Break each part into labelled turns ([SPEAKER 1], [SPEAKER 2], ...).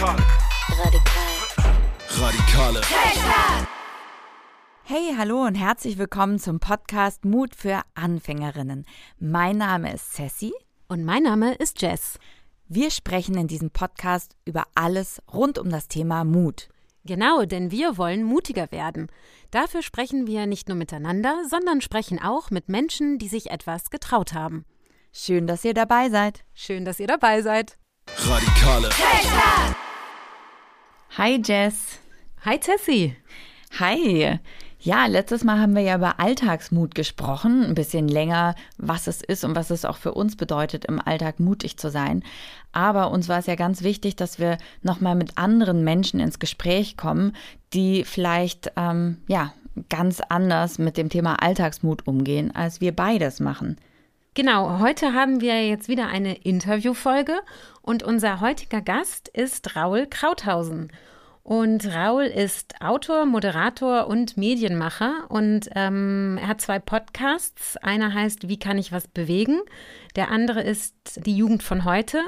[SPEAKER 1] Radikale. Radikal. Radikale.
[SPEAKER 2] Hey, hallo und herzlich willkommen zum Podcast Mut für Anfängerinnen. Mein Name ist Sassy.
[SPEAKER 3] Und mein Name ist Jess.
[SPEAKER 2] Wir sprechen in diesem Podcast über alles rund um das Thema Mut.
[SPEAKER 3] Genau, denn wir wollen mutiger werden. Dafür sprechen wir nicht nur miteinander, sondern sprechen auch mit Menschen, die sich etwas getraut haben.
[SPEAKER 2] Schön, dass ihr dabei seid.
[SPEAKER 3] Schön, dass ihr dabei seid.
[SPEAKER 1] Radikale.
[SPEAKER 2] Hi Jess.
[SPEAKER 3] Hi Tessie.
[SPEAKER 2] Hi. Ja, letztes Mal haben wir ja über Alltagsmut gesprochen, ein bisschen länger, was es ist und was es auch für uns bedeutet, im Alltag mutig zu sein. Aber uns war es ja ganz wichtig, dass wir nochmal mit anderen Menschen ins Gespräch kommen, die vielleicht, ähm, ja, ganz anders mit dem Thema Alltagsmut umgehen, als wir beides machen.
[SPEAKER 3] Genau, heute haben wir jetzt wieder eine Interviewfolge und unser heutiger Gast ist Raul Krauthausen. Und Raul ist Autor, Moderator und Medienmacher und ähm, er hat zwei Podcasts. Einer heißt Wie kann ich was bewegen? Der andere ist Die Jugend von heute.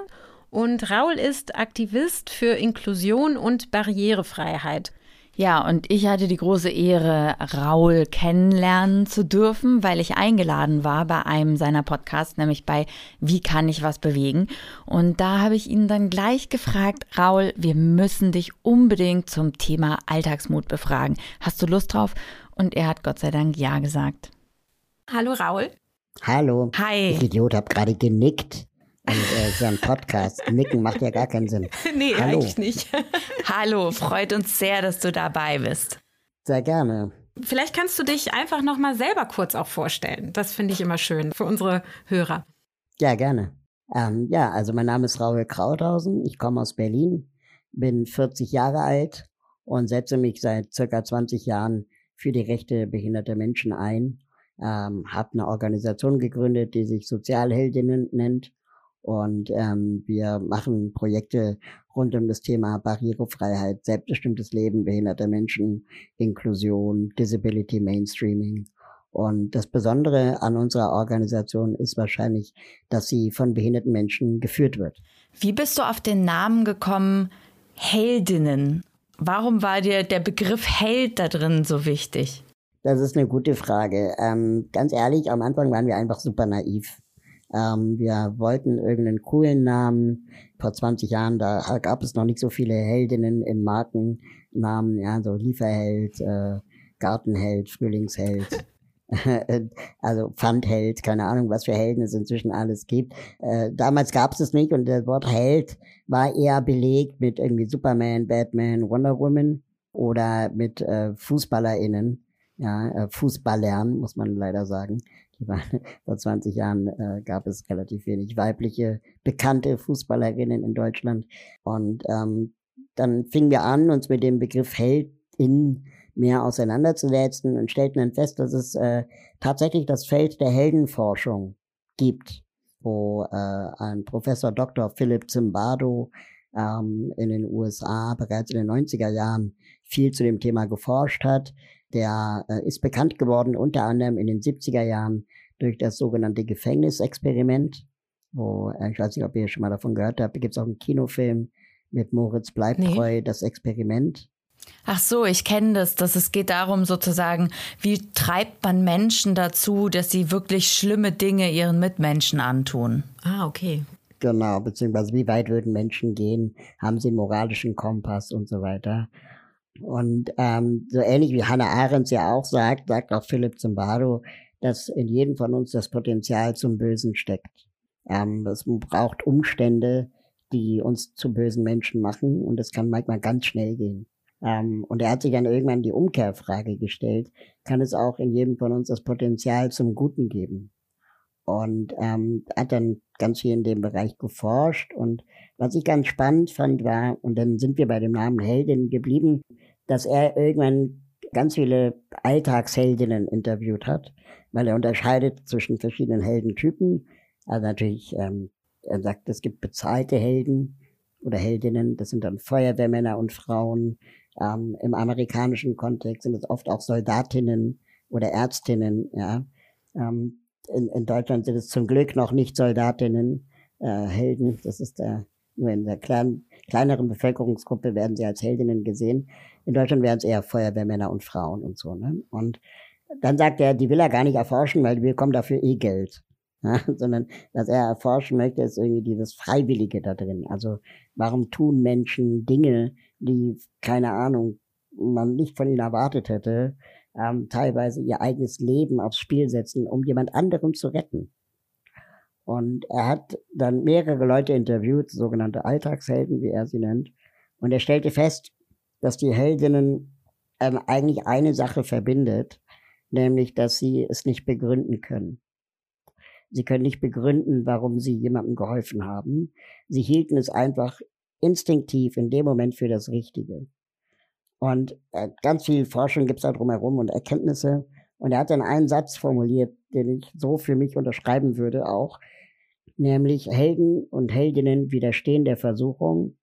[SPEAKER 3] Und Raul ist Aktivist für Inklusion und Barrierefreiheit.
[SPEAKER 2] Ja, und ich hatte die große Ehre, Raul kennenlernen zu dürfen, weil ich eingeladen war bei einem seiner Podcasts, nämlich bei Wie kann ich was bewegen? Und da habe ich ihn dann gleich gefragt, Raul, wir müssen dich unbedingt zum Thema Alltagsmut befragen. Hast du Lust drauf? Und er hat Gott sei Dank Ja gesagt.
[SPEAKER 3] Hallo Raul.
[SPEAKER 4] Hallo.
[SPEAKER 2] Hi.
[SPEAKER 4] Ich Idiot, hab gerade genickt. Und äh, ja ein Podcast. Nicken macht ja gar keinen Sinn.
[SPEAKER 3] Nee,
[SPEAKER 4] Hallo.
[SPEAKER 3] eigentlich nicht.
[SPEAKER 2] Hallo, freut uns sehr, dass du dabei bist.
[SPEAKER 4] Sehr gerne.
[SPEAKER 3] Vielleicht kannst du dich einfach noch mal selber kurz auch vorstellen. Das finde ich immer schön für unsere Hörer.
[SPEAKER 4] Ja, gerne. Ähm, ja, also mein Name ist Raul Krauthausen. Ich komme aus Berlin, bin 40 Jahre alt und setze mich seit circa 20 Jahren für die Rechte behinderter Menschen ein. Ähm, habe eine Organisation gegründet, die sich Sozialheldinnen nennt. Und ähm, wir machen Projekte rund um das Thema Barrierefreiheit, selbstbestimmtes Leben behinderter Menschen, Inklusion, Disability Mainstreaming. Und das Besondere an unserer Organisation ist wahrscheinlich, dass sie von behinderten Menschen geführt wird.
[SPEAKER 2] Wie bist du auf den Namen gekommen, Heldinnen? Warum war dir der Begriff Held da drin so wichtig?
[SPEAKER 4] Das ist eine gute Frage. Ähm, ganz ehrlich, am Anfang waren wir einfach super naiv. Ähm, wir wollten irgendeinen coolen Namen. Vor 20 Jahren, da gab es noch nicht so viele Heldinnen in Markennamen, ja, so Lieferheld, äh, Gartenheld, Frühlingsheld. also Pfandheld, keine Ahnung, was für Helden es inzwischen alles gibt. Äh, damals gab es es nicht und das Wort Held war eher belegt mit irgendwie Superman, Batman, Wonder Woman oder mit äh, FußballerInnen, ja, äh, Fußballern, muss man leider sagen. Die waren, vor 20 Jahren äh, gab es relativ wenig weibliche, bekannte Fußballerinnen in Deutschland. Und ähm, dann fingen wir an, uns mit dem Begriff Heldin mehr auseinanderzusetzen und stellten dann fest, dass es äh, tatsächlich das Feld der Heldenforschung gibt, wo äh, ein Professor Dr. Philipp Zimbardo ähm, in den USA bereits in den 90er Jahren viel zu dem Thema geforscht hat. Der äh, ist bekannt geworden unter anderem in den 70er Jahren durch das sogenannte Gefängnisexperiment, wo, äh, ich weiß nicht, ob ihr schon mal davon gehört habt, da gibt es auch einen Kinofilm mit Moritz Bleibtreu, das Experiment.
[SPEAKER 2] Ach so, ich kenne das, dass es geht darum sozusagen, wie treibt man Menschen dazu, dass sie wirklich schlimme Dinge ihren Mitmenschen antun.
[SPEAKER 3] Ah, okay.
[SPEAKER 4] Genau, beziehungsweise wie weit würden Menschen gehen, haben sie einen moralischen Kompass und so weiter. Und ähm, so ähnlich wie Hannah Arendt ja auch sagt, sagt auch Philipp Zimbardo, dass in jedem von uns das Potenzial zum Bösen steckt. Ähm, es braucht Umstände, die uns zu bösen Menschen machen und es kann manchmal ganz schnell gehen. Ähm, und er hat sich dann irgendwann die Umkehrfrage gestellt, kann es auch in jedem von uns das Potenzial zum Guten geben? Und ähm, hat dann ganz viel in dem Bereich geforscht. Und was ich ganz spannend fand, war, und dann sind wir bei dem Namen Heldin geblieben, dass er irgendwann ganz viele Alltagsheldinnen interviewt hat, weil er unterscheidet zwischen verschiedenen Heldentypen. Also natürlich, ähm, er sagt, es gibt bezahlte Helden oder Heldinnen, das sind dann Feuerwehrmänner und Frauen. Ähm, Im amerikanischen Kontext sind es oft auch Soldatinnen oder Ärztinnen, ja. Ähm, in, in Deutschland sind es zum Glück noch nicht Soldatinnen, äh, Helden. Das ist der, nur in der kleinen, kleineren Bevölkerungsgruppe werden sie als Heldinnen gesehen. In Deutschland wären es eher Feuerwehrmänner und Frauen und so. Ne? Und dann sagt er, die will er gar nicht erforschen, weil wir bekommen dafür eh Geld. Ja, sondern was er erforschen möchte, ist irgendwie dieses Freiwillige da drin. Also warum tun Menschen Dinge, die, keine Ahnung, man nicht von ihnen erwartet hätte, ähm, teilweise ihr eigenes Leben aufs Spiel setzen, um jemand anderem zu retten. Und er hat dann mehrere Leute interviewt, sogenannte Alltagshelden, wie er sie nennt. Und er stellte fest, dass die Heldinnen ähm, eigentlich eine Sache verbindet, nämlich, dass sie es nicht begründen können. Sie können nicht begründen, warum sie jemandem geholfen haben. Sie hielten es einfach instinktiv in dem Moment für das Richtige. Und äh, ganz viel Forschung gibt es da drumherum und Erkenntnisse. Und er hat dann einen Satz formuliert, den ich so für mich unterschreiben würde auch, nämlich Helden und Heldinnen widerstehen der Versuchung,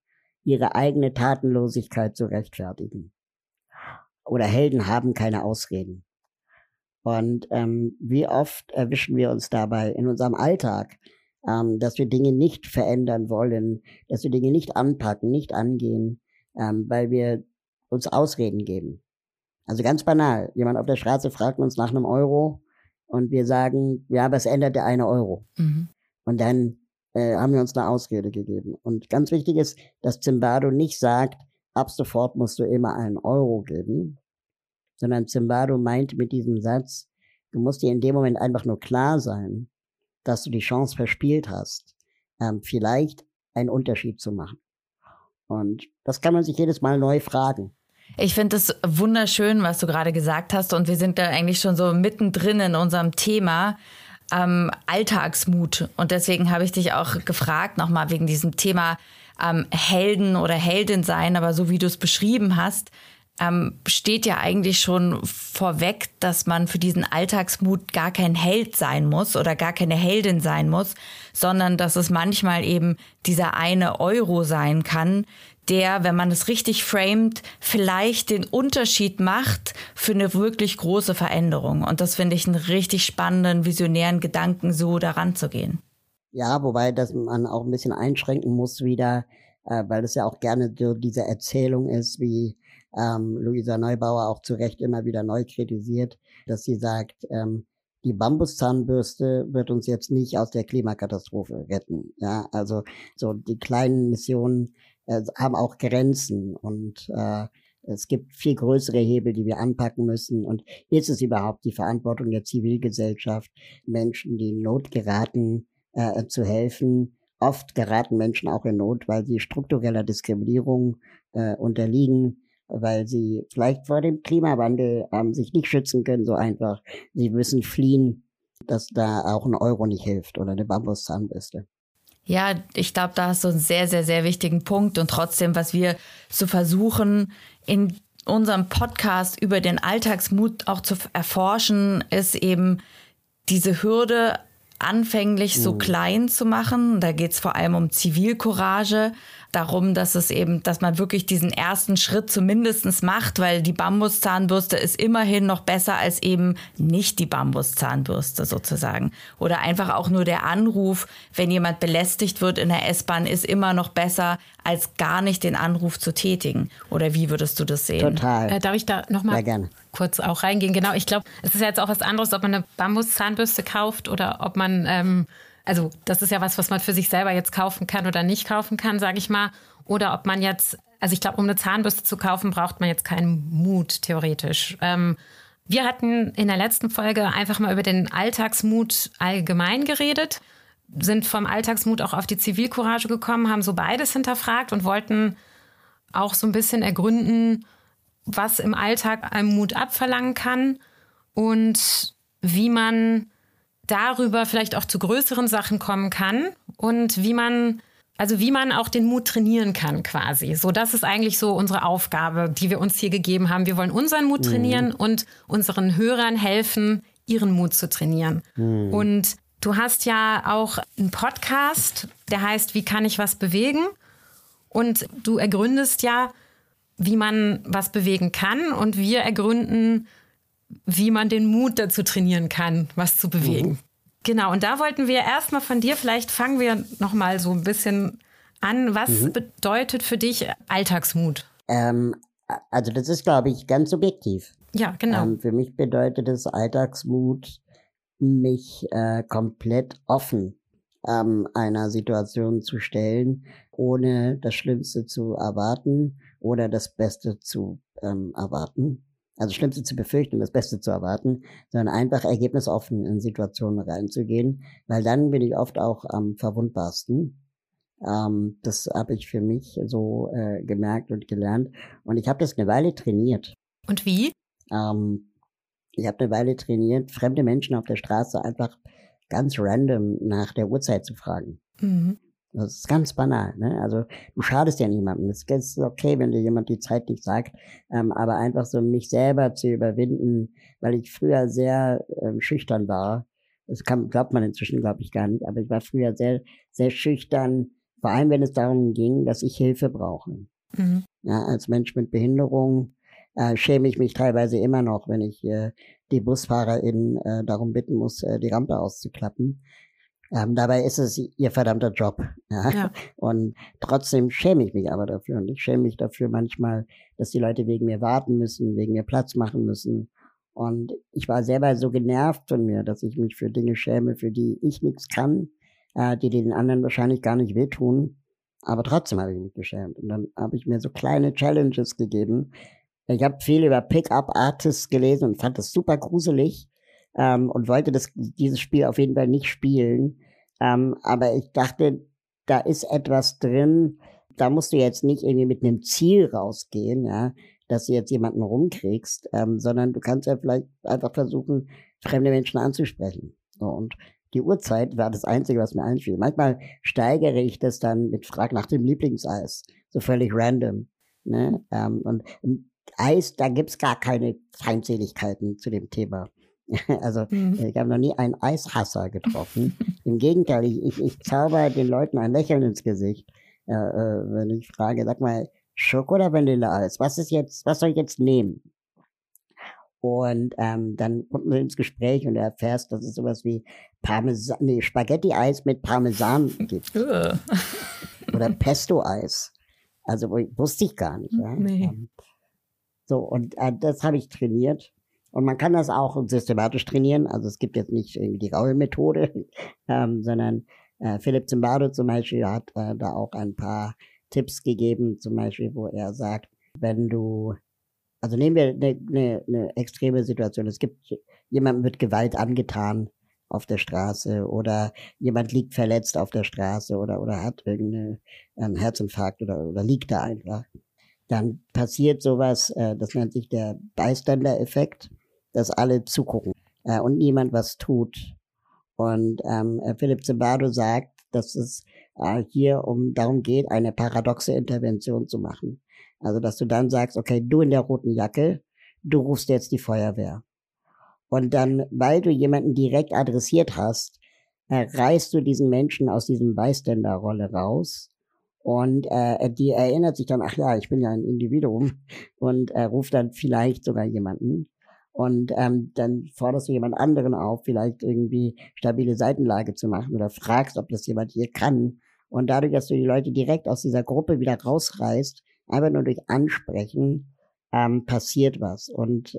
[SPEAKER 4] ihre eigene Tatenlosigkeit zu rechtfertigen. Oder Helden haben keine Ausreden. Und ähm, wie oft erwischen wir uns dabei in unserem Alltag, ähm, dass wir Dinge nicht verändern wollen, dass wir Dinge nicht anpacken, nicht angehen, ähm, weil wir uns Ausreden geben. Also ganz banal. Jemand auf der Straße fragt uns nach einem Euro und wir sagen, ja, aber es ändert der eine Euro. Mhm. Und dann äh, haben wir uns eine Ausrede gegeben. Und ganz wichtig ist, dass Zimbardo nicht sagt, ab sofort musst du immer einen Euro geben, sondern Zimbardo meint mit diesem Satz, du musst dir in dem Moment einfach nur klar sein, dass du die Chance verspielt hast, ähm, vielleicht einen Unterschied zu machen. Und das kann man sich jedes Mal neu fragen.
[SPEAKER 2] Ich finde es wunderschön, was du gerade gesagt hast. Und wir sind da eigentlich schon so mittendrin in unserem Thema ähm, Alltagsmut. Und deswegen habe ich dich auch gefragt, nochmal wegen diesem Thema ähm, Helden oder Heldin sein. Aber so wie du es beschrieben hast, ähm, steht ja eigentlich schon vorweg, dass man für diesen Alltagsmut gar kein Held sein muss oder gar keine Heldin sein muss, sondern dass es manchmal eben dieser eine Euro sein kann, der, wenn man es richtig framet, vielleicht den Unterschied macht für eine wirklich große Veränderung. Und das finde ich einen richtig spannenden, visionären Gedanken, so daran zu gehen.
[SPEAKER 4] Ja, wobei das man auch ein bisschen einschränken muss wieder, äh, weil es ja auch gerne so diese Erzählung ist, wie ähm, Luisa Neubauer auch zu Recht immer wieder neu kritisiert, dass sie sagt, ähm, die Bambuszahnbürste wird uns jetzt nicht aus der Klimakatastrophe retten. Ja, also so die kleinen Missionen äh, haben auch Grenzen und äh, es gibt viel größere Hebel, die wir anpacken müssen. Und ist es überhaupt die Verantwortung der Zivilgesellschaft, Menschen, die in Not geraten, äh, zu helfen? Oft geraten Menschen auch in Not, weil sie struktureller Diskriminierung äh, unterliegen weil sie vielleicht vor dem Klimawandel ähm, sich nicht schützen können, so einfach. Sie müssen fliehen, dass da auch ein Euro nicht hilft oder eine Bambuszahnbürste.
[SPEAKER 2] Ja, ich glaube, da hast du einen sehr, sehr, sehr wichtigen Punkt. Und trotzdem, was wir zu versuchen, in unserem Podcast über den Alltagsmut auch zu erforschen, ist eben diese Hürde anfänglich so mhm. klein zu machen. Da geht es vor allem um Zivilcourage, darum, dass es eben, dass man wirklich diesen ersten Schritt zumindest macht, weil die Bambuszahnbürste ist immerhin noch besser als eben nicht die Bambuszahnbürste sozusagen. Oder einfach auch nur der Anruf, wenn jemand belästigt wird in der S-Bahn, ist immer noch besser, als gar nicht den Anruf zu tätigen. Oder wie würdest du das sehen?
[SPEAKER 4] Total.
[SPEAKER 3] Äh, darf ich da nochmal kurz auch reingehen? Genau, ich glaube, es ist jetzt auch was anderes, ob man eine Bambuszahnbürste kauft oder ob man ähm, also das ist ja was, was man für sich selber jetzt kaufen kann oder nicht kaufen kann, sage ich mal. Oder ob man jetzt, also ich glaube, um eine Zahnbürste zu kaufen, braucht man jetzt keinen Mut, theoretisch. Ähm, wir hatten in der letzten Folge einfach mal über den Alltagsmut allgemein geredet, sind vom Alltagsmut auch auf die Zivilcourage gekommen, haben so beides hinterfragt und wollten auch so ein bisschen ergründen, was im Alltag einem Mut abverlangen kann und wie man darüber vielleicht auch zu größeren Sachen kommen kann und wie man also wie man auch den Mut trainieren kann quasi. So, das ist eigentlich so unsere Aufgabe, die wir uns hier gegeben haben. Wir wollen unseren Mut mhm. trainieren mhm. und unseren Hörern helfen, ihren Mut zu trainieren. Mhm. Und du hast ja auch einen Podcast, der heißt Wie kann ich was bewegen? Und du ergründest ja, wie man was bewegen kann. Und wir ergründen, wie man den Mut dazu trainieren kann, was zu bewegen. Mhm. Genau, und da wollten wir erstmal von dir, vielleicht fangen wir nochmal so ein bisschen an. Was mhm. bedeutet für dich Alltagsmut?
[SPEAKER 4] Ähm, also das ist, glaube ich, ganz subjektiv.
[SPEAKER 3] Ja, genau. Ähm,
[SPEAKER 4] für mich bedeutet es Alltagsmut, mich äh, komplett offen ähm, einer Situation zu stellen, ohne das Schlimmste zu erwarten oder das Beste zu ähm, erwarten. Also Schlimmste zu befürchten das Beste zu erwarten, sondern einfach ergebnisoffen in Situationen reinzugehen, weil dann bin ich oft auch am verwundbarsten. Ähm, das habe ich für mich so äh, gemerkt und gelernt. Und ich habe das eine Weile trainiert.
[SPEAKER 3] Und wie?
[SPEAKER 4] Ähm, ich habe eine Weile trainiert, fremde Menschen auf der Straße einfach ganz random nach der Uhrzeit zu fragen. Mhm. Das ist ganz banal. Ne? Also du schadest ja niemandem. Es ist okay, wenn dir jemand die Zeit nicht sagt, ähm, aber einfach so mich selber zu überwinden, weil ich früher sehr ähm, schüchtern war. Das kann, glaubt man inzwischen, glaube ich, gar nicht, aber ich war früher sehr, sehr schüchtern, vor allem wenn es darum ging, dass ich Hilfe brauche. Mhm. Ja, als Mensch mit Behinderung äh, schäme ich mich teilweise immer noch, wenn ich äh, die BusfahrerInnen äh, darum bitten muss, äh, die Rampe auszuklappen. Ähm, dabei ist es ihr verdammter Job. Ja? ja? Und trotzdem schäme ich mich aber dafür. Und ich schäme mich dafür manchmal, dass die Leute wegen mir warten müssen, wegen mir Platz machen müssen. Und ich war selber so genervt von mir, dass ich mich für Dinge schäme, für die ich nichts kann, äh, die den anderen wahrscheinlich gar nicht wehtun. Aber trotzdem habe ich mich geschämt. Und dann habe ich mir so kleine Challenges gegeben, ich habe viel über Pickup-Artists gelesen und fand das super gruselig ähm, und wollte das, dieses Spiel auf jeden Fall nicht spielen. Ähm, aber ich dachte, da ist etwas drin, da musst du jetzt nicht irgendwie mit einem Ziel rausgehen, ja, dass du jetzt jemanden rumkriegst, ähm, sondern du kannst ja vielleicht einfach versuchen, fremde Menschen anzusprechen. Und die Uhrzeit war das Einzige, was mir einfiel. Manchmal steigere ich das dann mit Frag nach dem Lieblingseis, so völlig random. Ne? Ähm, und Eis, da gibt's gar keine Feindseligkeiten zu dem Thema. Also mhm. ich habe noch nie einen Eishasser getroffen. Im Gegenteil, ich, ich, ich zauber den Leuten ein Lächeln ins Gesicht, äh, äh, wenn ich frage, sag mal, Schoko oder Vanilleeis? Was ist jetzt, was soll ich jetzt nehmen? Und ähm, dann kommt man ins Gespräch und erfährst, dass es sowas wie Parmesan, nee, Spaghetti-Eis mit Parmesan gibt. oder Pesto-Eis. Also wusste ich gar nicht. Ja? Nee. Ähm, so, und äh, das habe ich trainiert. Und man kann das auch systematisch trainieren. Also es gibt jetzt nicht irgendwie die raue Methode, ähm, sondern äh, Philipp Zimbardo zum Beispiel hat äh, da auch ein paar Tipps gegeben, zum Beispiel, wo er sagt, wenn du, also nehmen wir eine, eine, eine extreme Situation, es gibt, jemandem wird Gewalt angetan auf der Straße oder jemand liegt verletzt auf der Straße oder, oder hat irgendeinen Herzinfarkt oder, oder liegt da einfach. Dann passiert sowas, äh, das nennt sich der Bystander-Effekt, dass alle zugucken äh, und niemand was tut. Und ähm, Philipp Zimbardo sagt, dass es äh, hier um darum geht, eine paradoxe Intervention zu machen. Also dass du dann sagst, okay, du in der roten Jacke, du rufst jetzt die Feuerwehr. Und dann, weil du jemanden direkt adressiert hast, äh, reißt du diesen Menschen aus diesem Bystander-Rolle raus und äh, die erinnert sich dann, ach ja, ich bin ja ein Individuum und äh, ruft dann vielleicht sogar jemanden. Und ähm, dann forderst du jemand anderen auf, vielleicht irgendwie stabile Seitenlage zu machen oder fragst, ob das jemand hier kann. Und dadurch, dass du die Leute direkt aus dieser Gruppe wieder rausreißt, einfach nur durch Ansprechen, ähm, passiert was. Und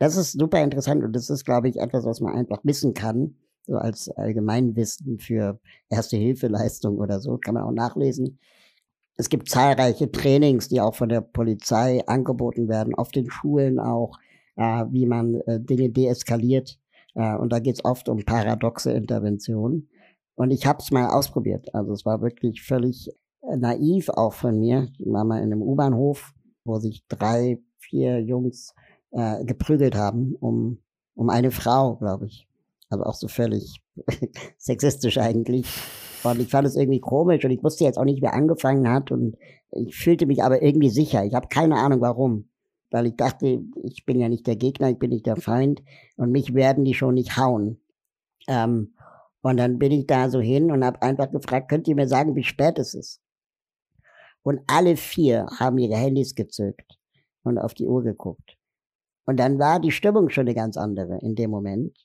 [SPEAKER 4] das ist super interessant und das ist, glaube ich, etwas, was man einfach wissen kann, so als Allgemeinwissen für Erste-Hilfe-Leistung oder so, kann man auch nachlesen. Es gibt zahlreiche Trainings, die auch von der Polizei angeboten werden, auf den Schulen auch, wie man äh, Dinge deeskaliert. Äh, und da geht es oft um paradoxe Interventionen. Und ich habe es mal ausprobiert. Also es war wirklich völlig äh, naiv auch von mir. Ich war mal in einem U-Bahnhof, wo sich drei, vier Jungs äh, geprügelt haben um, um eine Frau, glaube ich. Also auch so völlig sexistisch eigentlich. Und ich fand es irgendwie komisch und ich wusste jetzt auch nicht, wer angefangen hat und ich fühlte mich aber irgendwie sicher. Ich habe keine Ahnung warum. Weil ich dachte, ich bin ja nicht der Gegner, ich bin nicht der Feind und mich werden die schon nicht hauen. Ähm, und dann bin ich da so hin und habe einfach gefragt, könnt ihr mir sagen, wie spät es ist? Und alle vier haben ihre Handys gezückt und auf die Uhr geguckt. Und dann war die Stimmung schon eine ganz andere in dem Moment.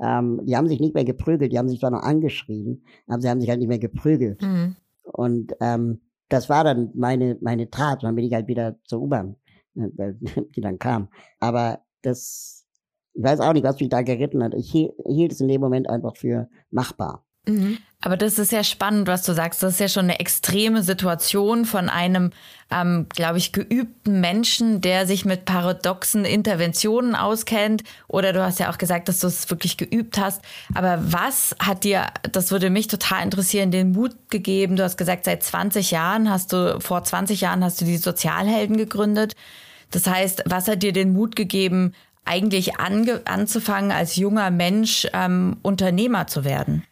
[SPEAKER 4] Ähm, die haben sich nicht mehr geprügelt, die haben sich zwar noch angeschrien, aber sie haben sich halt nicht mehr geprügelt. Mhm. Und ähm, das war dann meine, meine Tat. Und dann bin ich halt wieder zur U-Bahn, weil die dann kam. Aber das, ich weiß auch nicht, was mich da geritten hat. Ich hielt es in dem Moment einfach für machbar.
[SPEAKER 2] Mhm. Aber das ist ja spannend, was du sagst. Das ist ja schon eine extreme Situation von einem, ähm, glaube ich, geübten Menschen, der sich mit paradoxen Interventionen auskennt. Oder du hast ja auch gesagt, dass du es wirklich geübt hast. Aber was hat dir, das würde mich total interessieren, den Mut gegeben? Du hast gesagt, seit 20 Jahren hast du, vor 20 Jahren hast du die Sozialhelden gegründet. Das heißt, was hat dir den Mut gegeben, eigentlich ange anzufangen, als junger Mensch ähm, Unternehmer zu werden?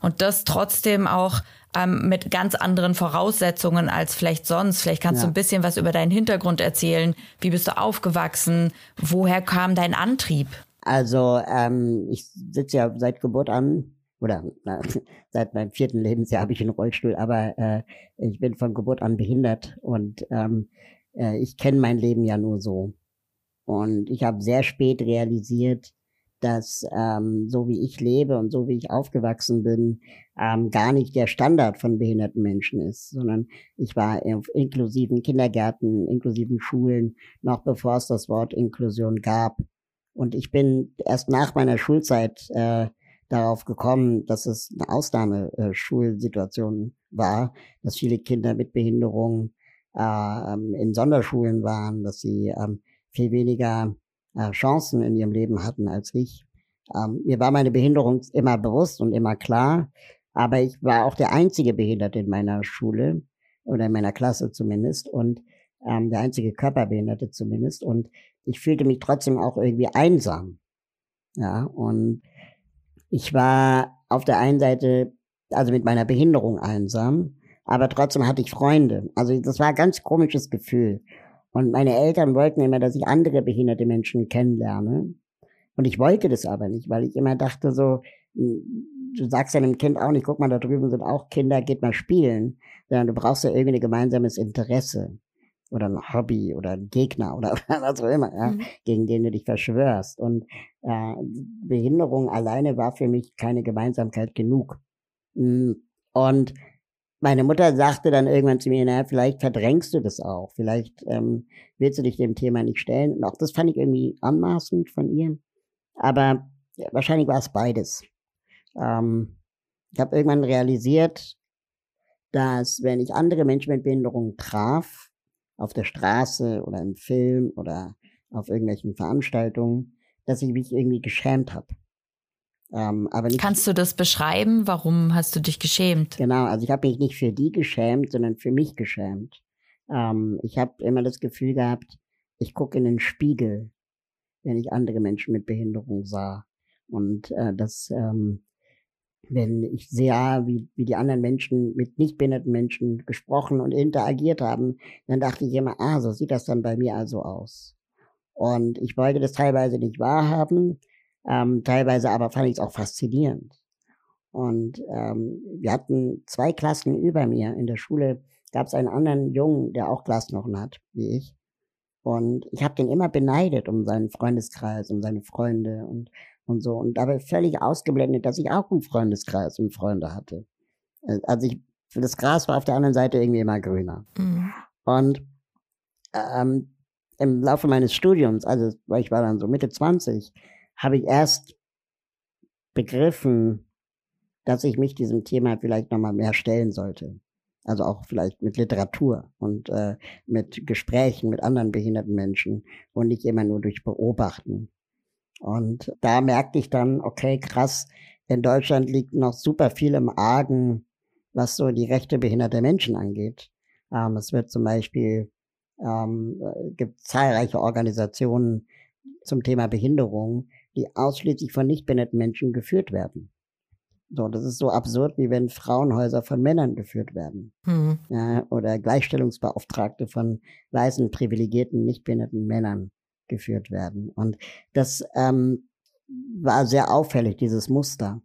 [SPEAKER 2] Und das trotzdem auch ähm, mit ganz anderen Voraussetzungen als vielleicht sonst. Vielleicht kannst ja. du ein bisschen was über deinen Hintergrund erzählen. Wie bist du aufgewachsen? Woher kam dein Antrieb?
[SPEAKER 4] Also ähm, ich sitze ja seit Geburt an oder na, seit meinem vierten Lebensjahr habe ich einen Rollstuhl, aber äh, ich bin von Geburt an behindert und ähm, äh, ich kenne mein Leben ja nur so. Und ich habe sehr spät realisiert, dass ähm, so wie ich lebe und so wie ich aufgewachsen bin, ähm, gar nicht der Standard von behinderten Menschen ist, sondern ich war auf inklusiven Kindergärten, inklusiven Schulen, noch bevor es das Wort Inklusion gab. Und ich bin erst nach meiner Schulzeit äh, darauf gekommen, dass es eine Ausnahmeschulsituation äh, war, dass viele Kinder mit Behinderung äh, in Sonderschulen waren, dass sie ähm, viel weniger äh, Chancen in ihrem Leben hatten als ich. Ähm, mir war meine Behinderung immer bewusst und immer klar, aber ich war auch der einzige Behinderte in meiner Schule oder in meiner Klasse zumindest und ähm, der einzige Körperbehinderte zumindest und ich fühlte mich trotzdem auch irgendwie einsam. Ja, und ich war auf der einen Seite, also mit meiner Behinderung einsam, aber trotzdem hatte ich Freunde. Also das war ein ganz komisches Gefühl. Und meine Eltern wollten immer, dass ich andere behinderte Menschen kennenlerne. Und ich wollte das aber nicht, weil ich immer dachte so, hm, du sagst deinem Kind auch nicht, guck mal, da drüben sind auch Kinder, geht mal spielen, sondern du brauchst ja irgendwie ein gemeinsames Interesse oder ein Hobby oder ein Gegner oder was auch immer, ja, mhm. gegen den du dich verschwörst. Und äh, Behinderung alleine war für mich keine Gemeinsamkeit genug. Hm, und meine Mutter sagte dann irgendwann zu mir, naja, vielleicht verdrängst du das auch, vielleicht ähm, willst du dich dem Thema nicht stellen. Und auch das fand ich irgendwie anmaßend von ihr. Aber ja, wahrscheinlich war es beides. Ähm, ich habe irgendwann realisiert, dass wenn ich andere Menschen mit Behinderung traf, auf der Straße oder im Film oder auf irgendwelchen Veranstaltungen, dass ich mich irgendwie geschämt habe.
[SPEAKER 2] Ähm, aber nicht, Kannst du das beschreiben? Warum hast du dich geschämt?
[SPEAKER 4] Genau, also ich habe mich nicht für die geschämt, sondern für mich geschämt. Ähm, ich habe immer das Gefühl gehabt, ich gucke in den Spiegel, wenn ich andere Menschen mit Behinderung sah. Und äh, das, ähm, wenn ich sehe, wie, wie die anderen Menschen mit nicht behinderten Menschen gesprochen und interagiert haben, dann dachte ich immer, ah, so sieht das dann bei mir also aus. Und ich wollte das teilweise nicht wahrhaben, ähm, teilweise aber fand ich es auch faszinierend. Und ähm, wir hatten zwei Klassen über mir. In der Schule gab es einen anderen Jungen, der auch Glasknochen hat, wie ich. Und ich habe den immer beneidet um seinen Freundeskreis, um seine Freunde und, und so. Und dabei völlig ausgeblendet, dass ich auch einen Freundeskreis und Freunde hatte. Äh, also ich, das Gras war auf der anderen Seite irgendwie immer grüner. Mhm. Und ähm, im Laufe meines Studiums, also ich war dann so Mitte 20, habe ich erst begriffen, dass ich mich diesem Thema vielleicht nochmal mehr stellen sollte. Also auch vielleicht mit Literatur und äh, mit Gesprächen mit anderen behinderten Menschen und nicht immer nur durch Beobachten. Und da merkte ich dann, okay, krass, in Deutschland liegt noch super viel im Argen, was so die Rechte behinderter Menschen angeht. Ähm, es wird zum Beispiel, ähm, äh, gibt zahlreiche Organisationen zum Thema Behinderung, die ausschließlich von nicht behinderten Menschen geführt werden. So, das ist so absurd, wie wenn Frauenhäuser von Männern geführt werden. Mhm. Ja, oder Gleichstellungsbeauftragte von weißen, privilegierten, nicht behinderten Männern geführt werden. Und das ähm, war sehr auffällig, dieses Muster.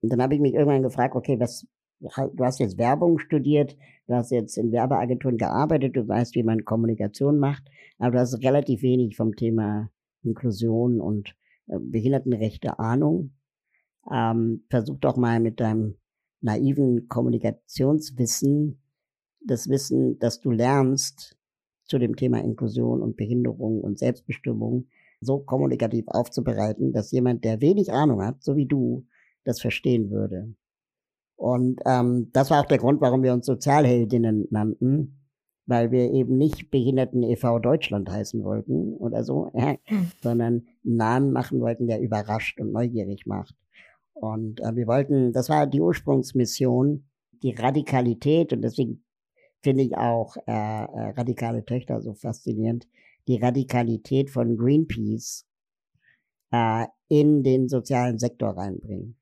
[SPEAKER 4] Und dann habe ich mich irgendwann gefragt, okay, was, du hast jetzt Werbung studiert, du hast jetzt in Werbeagenturen gearbeitet, du weißt, wie man Kommunikation macht, aber du hast relativ wenig vom Thema Inklusion und Behindertenrechte Ahnung. Ähm, versuch doch mal mit deinem naiven Kommunikationswissen, das Wissen, das du lernst zu dem Thema Inklusion und Behinderung und Selbstbestimmung, so kommunikativ aufzubereiten, dass jemand, der wenig Ahnung hat, so wie du, das verstehen würde. Und ähm, das war auch der Grund, warum wir uns Sozialheldinnen nannten, weil wir eben nicht Behinderten e.V. Deutschland heißen wollten oder so, ja, hm. sondern einen Namen machen wollten, der überrascht und neugierig macht. Und äh, wir wollten, das war die Ursprungsmission, die Radikalität und deswegen finde ich auch äh, äh, radikale Töchter so faszinierend, die Radikalität von Greenpeace äh, in den sozialen Sektor reinbringen.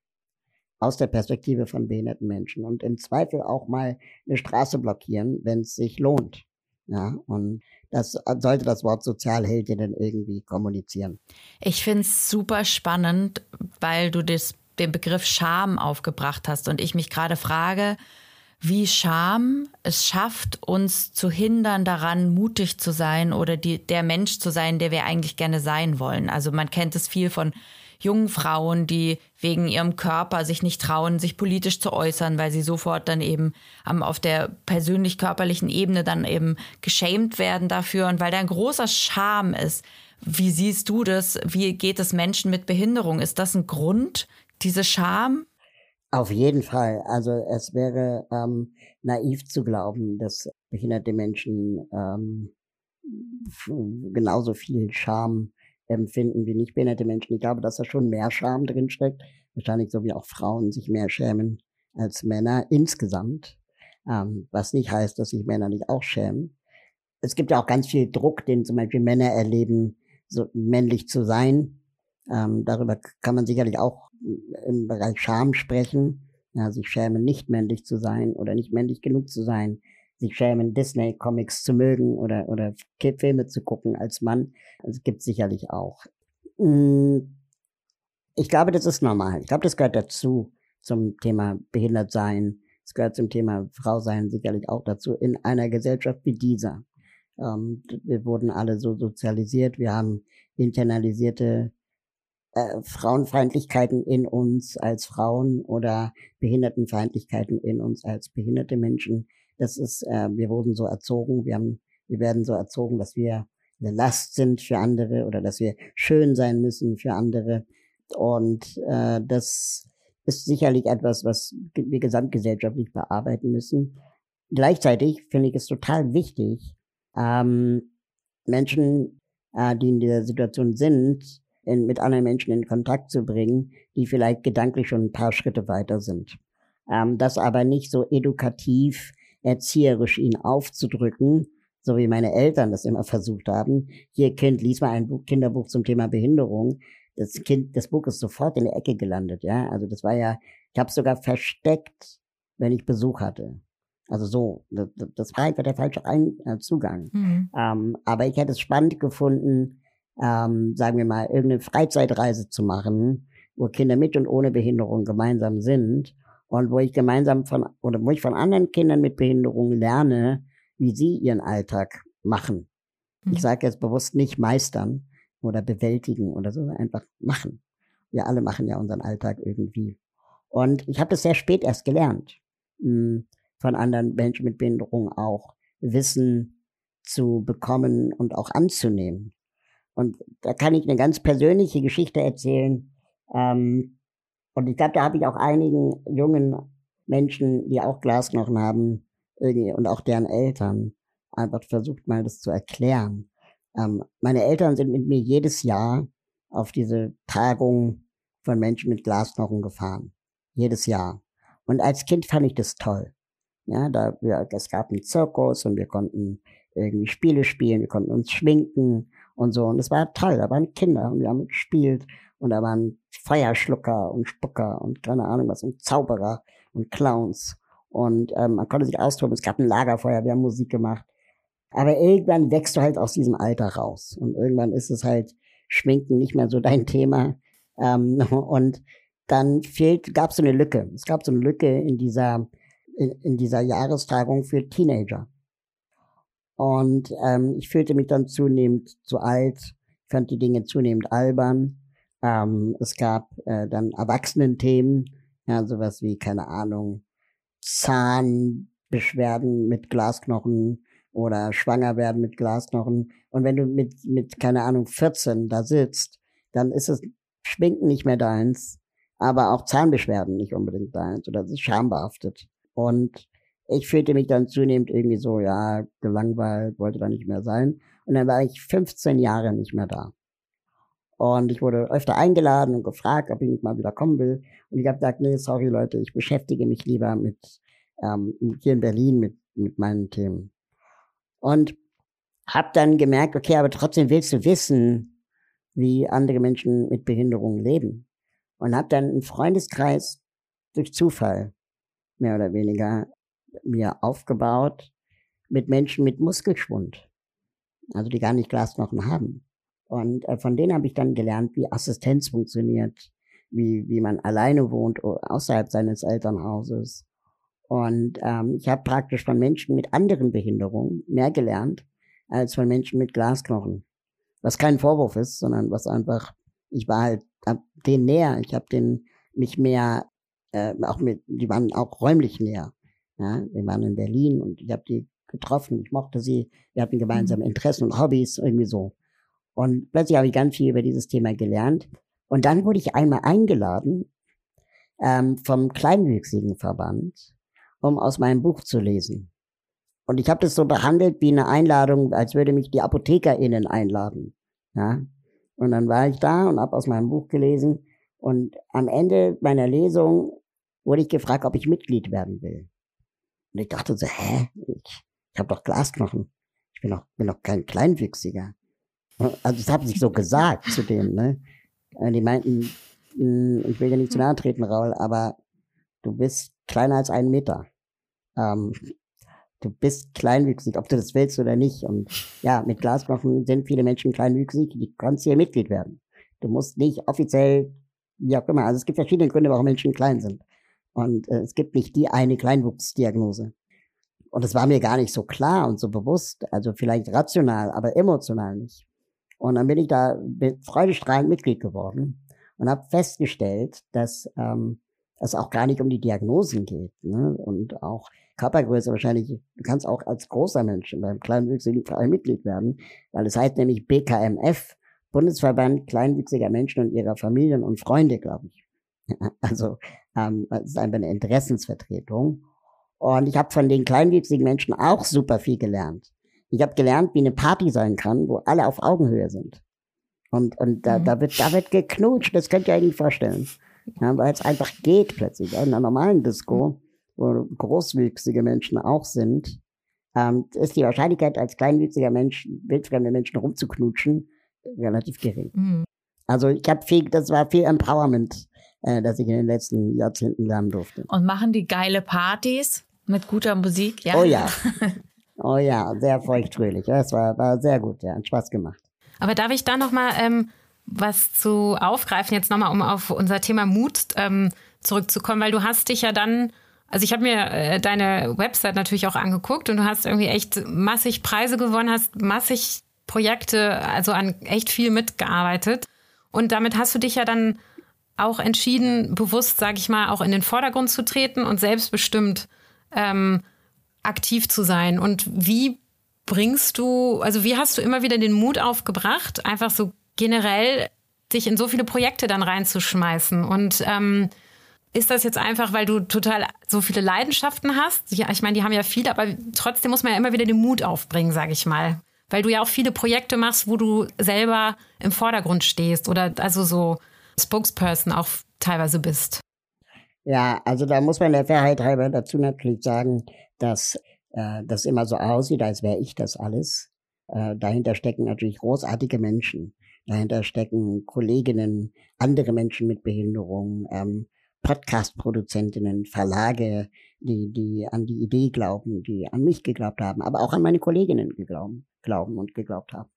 [SPEAKER 4] Aus der Perspektive von behinderten Menschen und im Zweifel auch mal eine Straße blockieren, wenn es sich lohnt. Ja, und das sollte das Wort Sozialheldinnen irgendwie kommunizieren.
[SPEAKER 2] Ich finde es super spannend, weil du das, den Begriff Scham aufgebracht hast und ich mich gerade frage, wie Scham es schafft, uns zu hindern daran, mutig zu sein oder die, der Mensch zu sein, der wir eigentlich gerne sein wollen. Also man kennt es viel von jungen Frauen, die wegen ihrem Körper sich nicht trauen, sich politisch zu äußern, weil sie sofort dann eben um, auf der persönlich-körperlichen Ebene dann eben geschämt werden dafür und weil da ein großer Scham ist. Wie siehst du das? Wie geht es Menschen mit Behinderung? Ist das ein Grund, diese Scham?
[SPEAKER 4] Auf jeden Fall. Also es wäre ähm, naiv zu glauben, dass behinderte Menschen ähm, genauso viel Scham empfinden wie nicht behinderte Menschen. Ich glaube, dass da schon mehr Scham drinsteckt. Wahrscheinlich so wie auch Frauen sich mehr schämen als Männer insgesamt. Ähm, was nicht heißt, dass sich Männer nicht auch schämen. Es gibt ja auch ganz viel Druck, den zum Beispiel Männer erleben, so männlich zu sein. Ähm, darüber kann man sicherlich auch im Bereich Scham sprechen. Ja, sich schämen, nicht männlich zu sein oder nicht männlich genug zu sein. Sich schämen, Disney-Comics zu mögen oder, oder Filme zu gucken als Mann. Das gibt sicherlich auch. Hm, ich glaube, das ist normal. Ich glaube, das gehört dazu zum Thema Behindertsein. Es gehört zum Thema Frausein sicherlich auch dazu in einer Gesellschaft wie dieser. Ähm, wir wurden alle so sozialisiert. Wir haben internalisierte äh, Frauenfeindlichkeiten in uns als Frauen oder Behindertenfeindlichkeiten in uns als behinderte Menschen. Das ist, äh, wir wurden so erzogen, wir haben, wir werden so erzogen, dass wir eine Last sind für andere oder dass wir schön sein müssen für andere. Und äh, das ist sicherlich etwas, was wir gesamtgesellschaftlich bearbeiten müssen. Gleichzeitig finde ich es total wichtig, ähm, Menschen, äh, die in dieser Situation sind, in, mit anderen Menschen in Kontakt zu bringen, die vielleicht gedanklich schon ein paar Schritte weiter sind. Ähm, das aber nicht so edukativ, erzieherisch ihn aufzudrücken, so wie meine Eltern das immer versucht haben. Hier, Kind, lies mal ein Buch, Kinderbuch zum Thema Behinderung. Das Kind, das Buch ist sofort in der Ecke gelandet, ja. Also das war ja, ich habe sogar versteckt, wenn ich Besuch hatte. Also so, das, das war einfach der falsche Ein äh, Zugang. Mhm. Ähm, aber ich hätte es spannend gefunden, ähm, sagen wir mal, irgendeine Freizeitreise zu machen, wo Kinder mit und ohne Behinderung gemeinsam sind und wo ich gemeinsam von oder wo ich von anderen Kindern mit Behinderung lerne, wie sie ihren Alltag machen. Mhm. Ich sage jetzt bewusst nicht meistern oder bewältigen oder so, einfach machen. Wir alle machen ja unseren Alltag irgendwie. Und ich habe das sehr spät erst gelernt, hm, von anderen Menschen mit Behinderung auch Wissen zu bekommen und auch anzunehmen. Und da kann ich eine ganz persönliche Geschichte erzählen. Ähm, und ich glaube, da habe ich auch einigen jungen Menschen, die auch Glasknochen haben, und auch deren Eltern, einfach versucht mal das zu erklären. Ähm, meine Eltern sind mit mir jedes Jahr auf diese Tagung von Menschen mit Glasknochen gefahren. Jedes Jahr. Und als Kind fand ich das toll. Ja, da wir, es gab einen Zirkus und wir konnten irgendwie Spiele spielen, wir konnten uns schminken und so. Und es war toll. Da waren Kinder und wir haben gespielt und da waren Feuerschlucker und Spucker und keine Ahnung was und Zauberer und Clowns. Und ähm, man konnte sich austoben. Es gab ein Lagerfeuer, wir haben Musik gemacht. Aber irgendwann wächst du halt aus diesem Alter raus. Und irgendwann ist es halt Schminken nicht mehr so dein Thema. Ähm, und dann fehlt, gab es so eine Lücke. Es gab so eine Lücke in dieser, in, in dieser Jahrestagung für Teenager. Und ähm, ich fühlte mich dann zunehmend zu alt, fand die Dinge zunehmend albern. Ähm, es gab äh, dann Erwachsenenthemen, ja, sowas wie, keine Ahnung, Zahnbeschwerden mit Glasknochen oder schwanger werden mit Glasknochen. Und wenn du mit, mit, keine Ahnung, 14 da sitzt, dann ist es Schminken nicht mehr deins, aber auch Zahnbeschwerden nicht unbedingt deins oder das ist schambehaftet. Und ich fühlte mich dann zunehmend irgendwie so, ja, gelangweilt, wollte da nicht mehr sein. Und dann war ich 15 Jahre nicht mehr da. Und ich wurde öfter eingeladen und gefragt, ob ich nicht mal wieder kommen will. Und ich habe gesagt, nee, sorry Leute, ich beschäftige mich lieber mit ähm, hier in Berlin mit, mit meinen Themen. Und habe dann gemerkt, okay, aber trotzdem willst du wissen, wie andere Menschen mit Behinderungen leben. Und habe dann einen Freundeskreis durch Zufall, mehr oder weniger, mir aufgebaut mit Menschen mit Muskelschwund. Also die gar nicht Glasknochen haben. Und äh, von denen habe ich dann gelernt, wie Assistenz funktioniert, wie, wie man alleine wohnt außerhalb seines Elternhauses. Und ähm, ich habe praktisch von Menschen mit anderen Behinderungen mehr gelernt als von Menschen mit Glasknochen. Was kein Vorwurf ist, sondern was einfach, ich war halt hab denen näher, ich habe den mich mehr, äh, auch mit, die waren auch räumlich näher. Ja, wir waren in Berlin und ich habe die getroffen, ich mochte sie, wir hatten gemeinsame mhm. Interessen und Hobbys, irgendwie so. Und plötzlich habe ich ganz viel über dieses Thema gelernt. Und dann wurde ich einmal eingeladen ähm, vom Kleinwüchsigen Verband, um aus meinem Buch zu lesen. Und ich habe das so behandelt wie eine Einladung, als würde mich die ApothekerInnen einladen. Ja? Und dann war ich da und habe aus meinem Buch gelesen. Und am Ende meiner Lesung wurde ich gefragt, ob ich Mitglied werden will. Und ich dachte so, hä? Ich, ich habe doch Glasknochen. Ich bin doch, bin doch kein Kleinwüchsiger. Also das haben sie so gesagt zu denen, ne? Äh, die meinten, hm, ich will dir nicht zu nahe treten, Raul, aber du bist kleiner als einen Meter. Ähm, du bist kleinwüchsig, ob du das willst oder nicht. Und ja, mit Glasknochen sind viele Menschen kleinwüchsig, die kannst hier Mitglied werden. Du musst nicht offiziell, wie auch immer, also es gibt verschiedene Gründe, warum Menschen klein sind. Und äh, es gibt nicht die eine Kleinwuchsdiagnose. Und das war mir gar nicht so klar und so bewusst, also vielleicht rational, aber emotional nicht. Und dann bin ich da freudestrahlend Mitglied geworden und habe festgestellt, dass ähm, es auch gar nicht um die Diagnosen geht. Ne? Und auch Körpergröße wahrscheinlich, du kannst auch als großer Mensch beim kleinwüchsigen Verein Mitglied werden, weil es heißt nämlich BKMF, Bundesverband kleinwüchsiger Menschen und ihrer Familien und Freunde, glaube ich. Also ähm, es ist einfach eine Interessensvertretung. Und ich habe von den kleinwüchsigen Menschen auch super viel gelernt. Ich habe gelernt, wie eine Party sein kann, wo alle auf Augenhöhe sind. Und, und da, mhm. da, wird, da wird geknutscht, das könnt ihr euch nicht vorstellen. Ja, weil es einfach geht plötzlich. In einer normalen Disco, wo großwüchsige Menschen auch sind, ähm, ist die Wahrscheinlichkeit, als kleinwüchsiger Mensch, wildfremde Menschen rumzuknutschen, relativ gering. Mhm. Also ich habe viel, das war viel Empowerment, äh, das ich in den letzten Jahrzehnten lernen durfte.
[SPEAKER 2] Und machen die geile Partys mit guter Musik,
[SPEAKER 4] ja? Oh ja. Oh ja, sehr feuchtfröhlich. Es war, war sehr gut, ja, hat Spaß gemacht.
[SPEAKER 3] Aber darf ich da nochmal ähm, was zu aufgreifen, jetzt nochmal, um auf unser Thema Mut ähm, zurückzukommen, weil du hast dich ja dann, also ich habe mir äh, deine Website natürlich auch angeguckt und du hast irgendwie echt massig Preise gewonnen, hast massig Projekte, also an echt viel mitgearbeitet. Und damit hast du dich ja dann auch entschieden, bewusst, sage ich mal, auch in den Vordergrund zu treten und selbstbestimmt ähm, aktiv zu sein. Und wie bringst du, also wie hast du immer wieder den Mut aufgebracht, einfach so generell dich in so viele Projekte dann reinzuschmeißen? Und ähm, ist das jetzt einfach, weil du total so viele Leidenschaften hast? Ja, ich meine, die haben ja viele, aber trotzdem muss man ja immer wieder den Mut aufbringen, sage ich mal. Weil du ja auch viele Projekte machst, wo du selber im Vordergrund stehst oder also so Spokesperson auch teilweise bist.
[SPEAKER 4] Ja, also da muss man der Fairheit halber dazu natürlich sagen, dass äh, das immer so aussieht, als wäre ich das alles. Äh, dahinter stecken natürlich großartige Menschen. Dahinter stecken Kolleginnen, andere Menschen mit Behinderung, ähm, Podcast-Produzentinnen, Verlage, die, die an die Idee glauben, die an mich geglaubt haben, aber auch an meine Kolleginnen geglauben, glauben und geglaubt haben.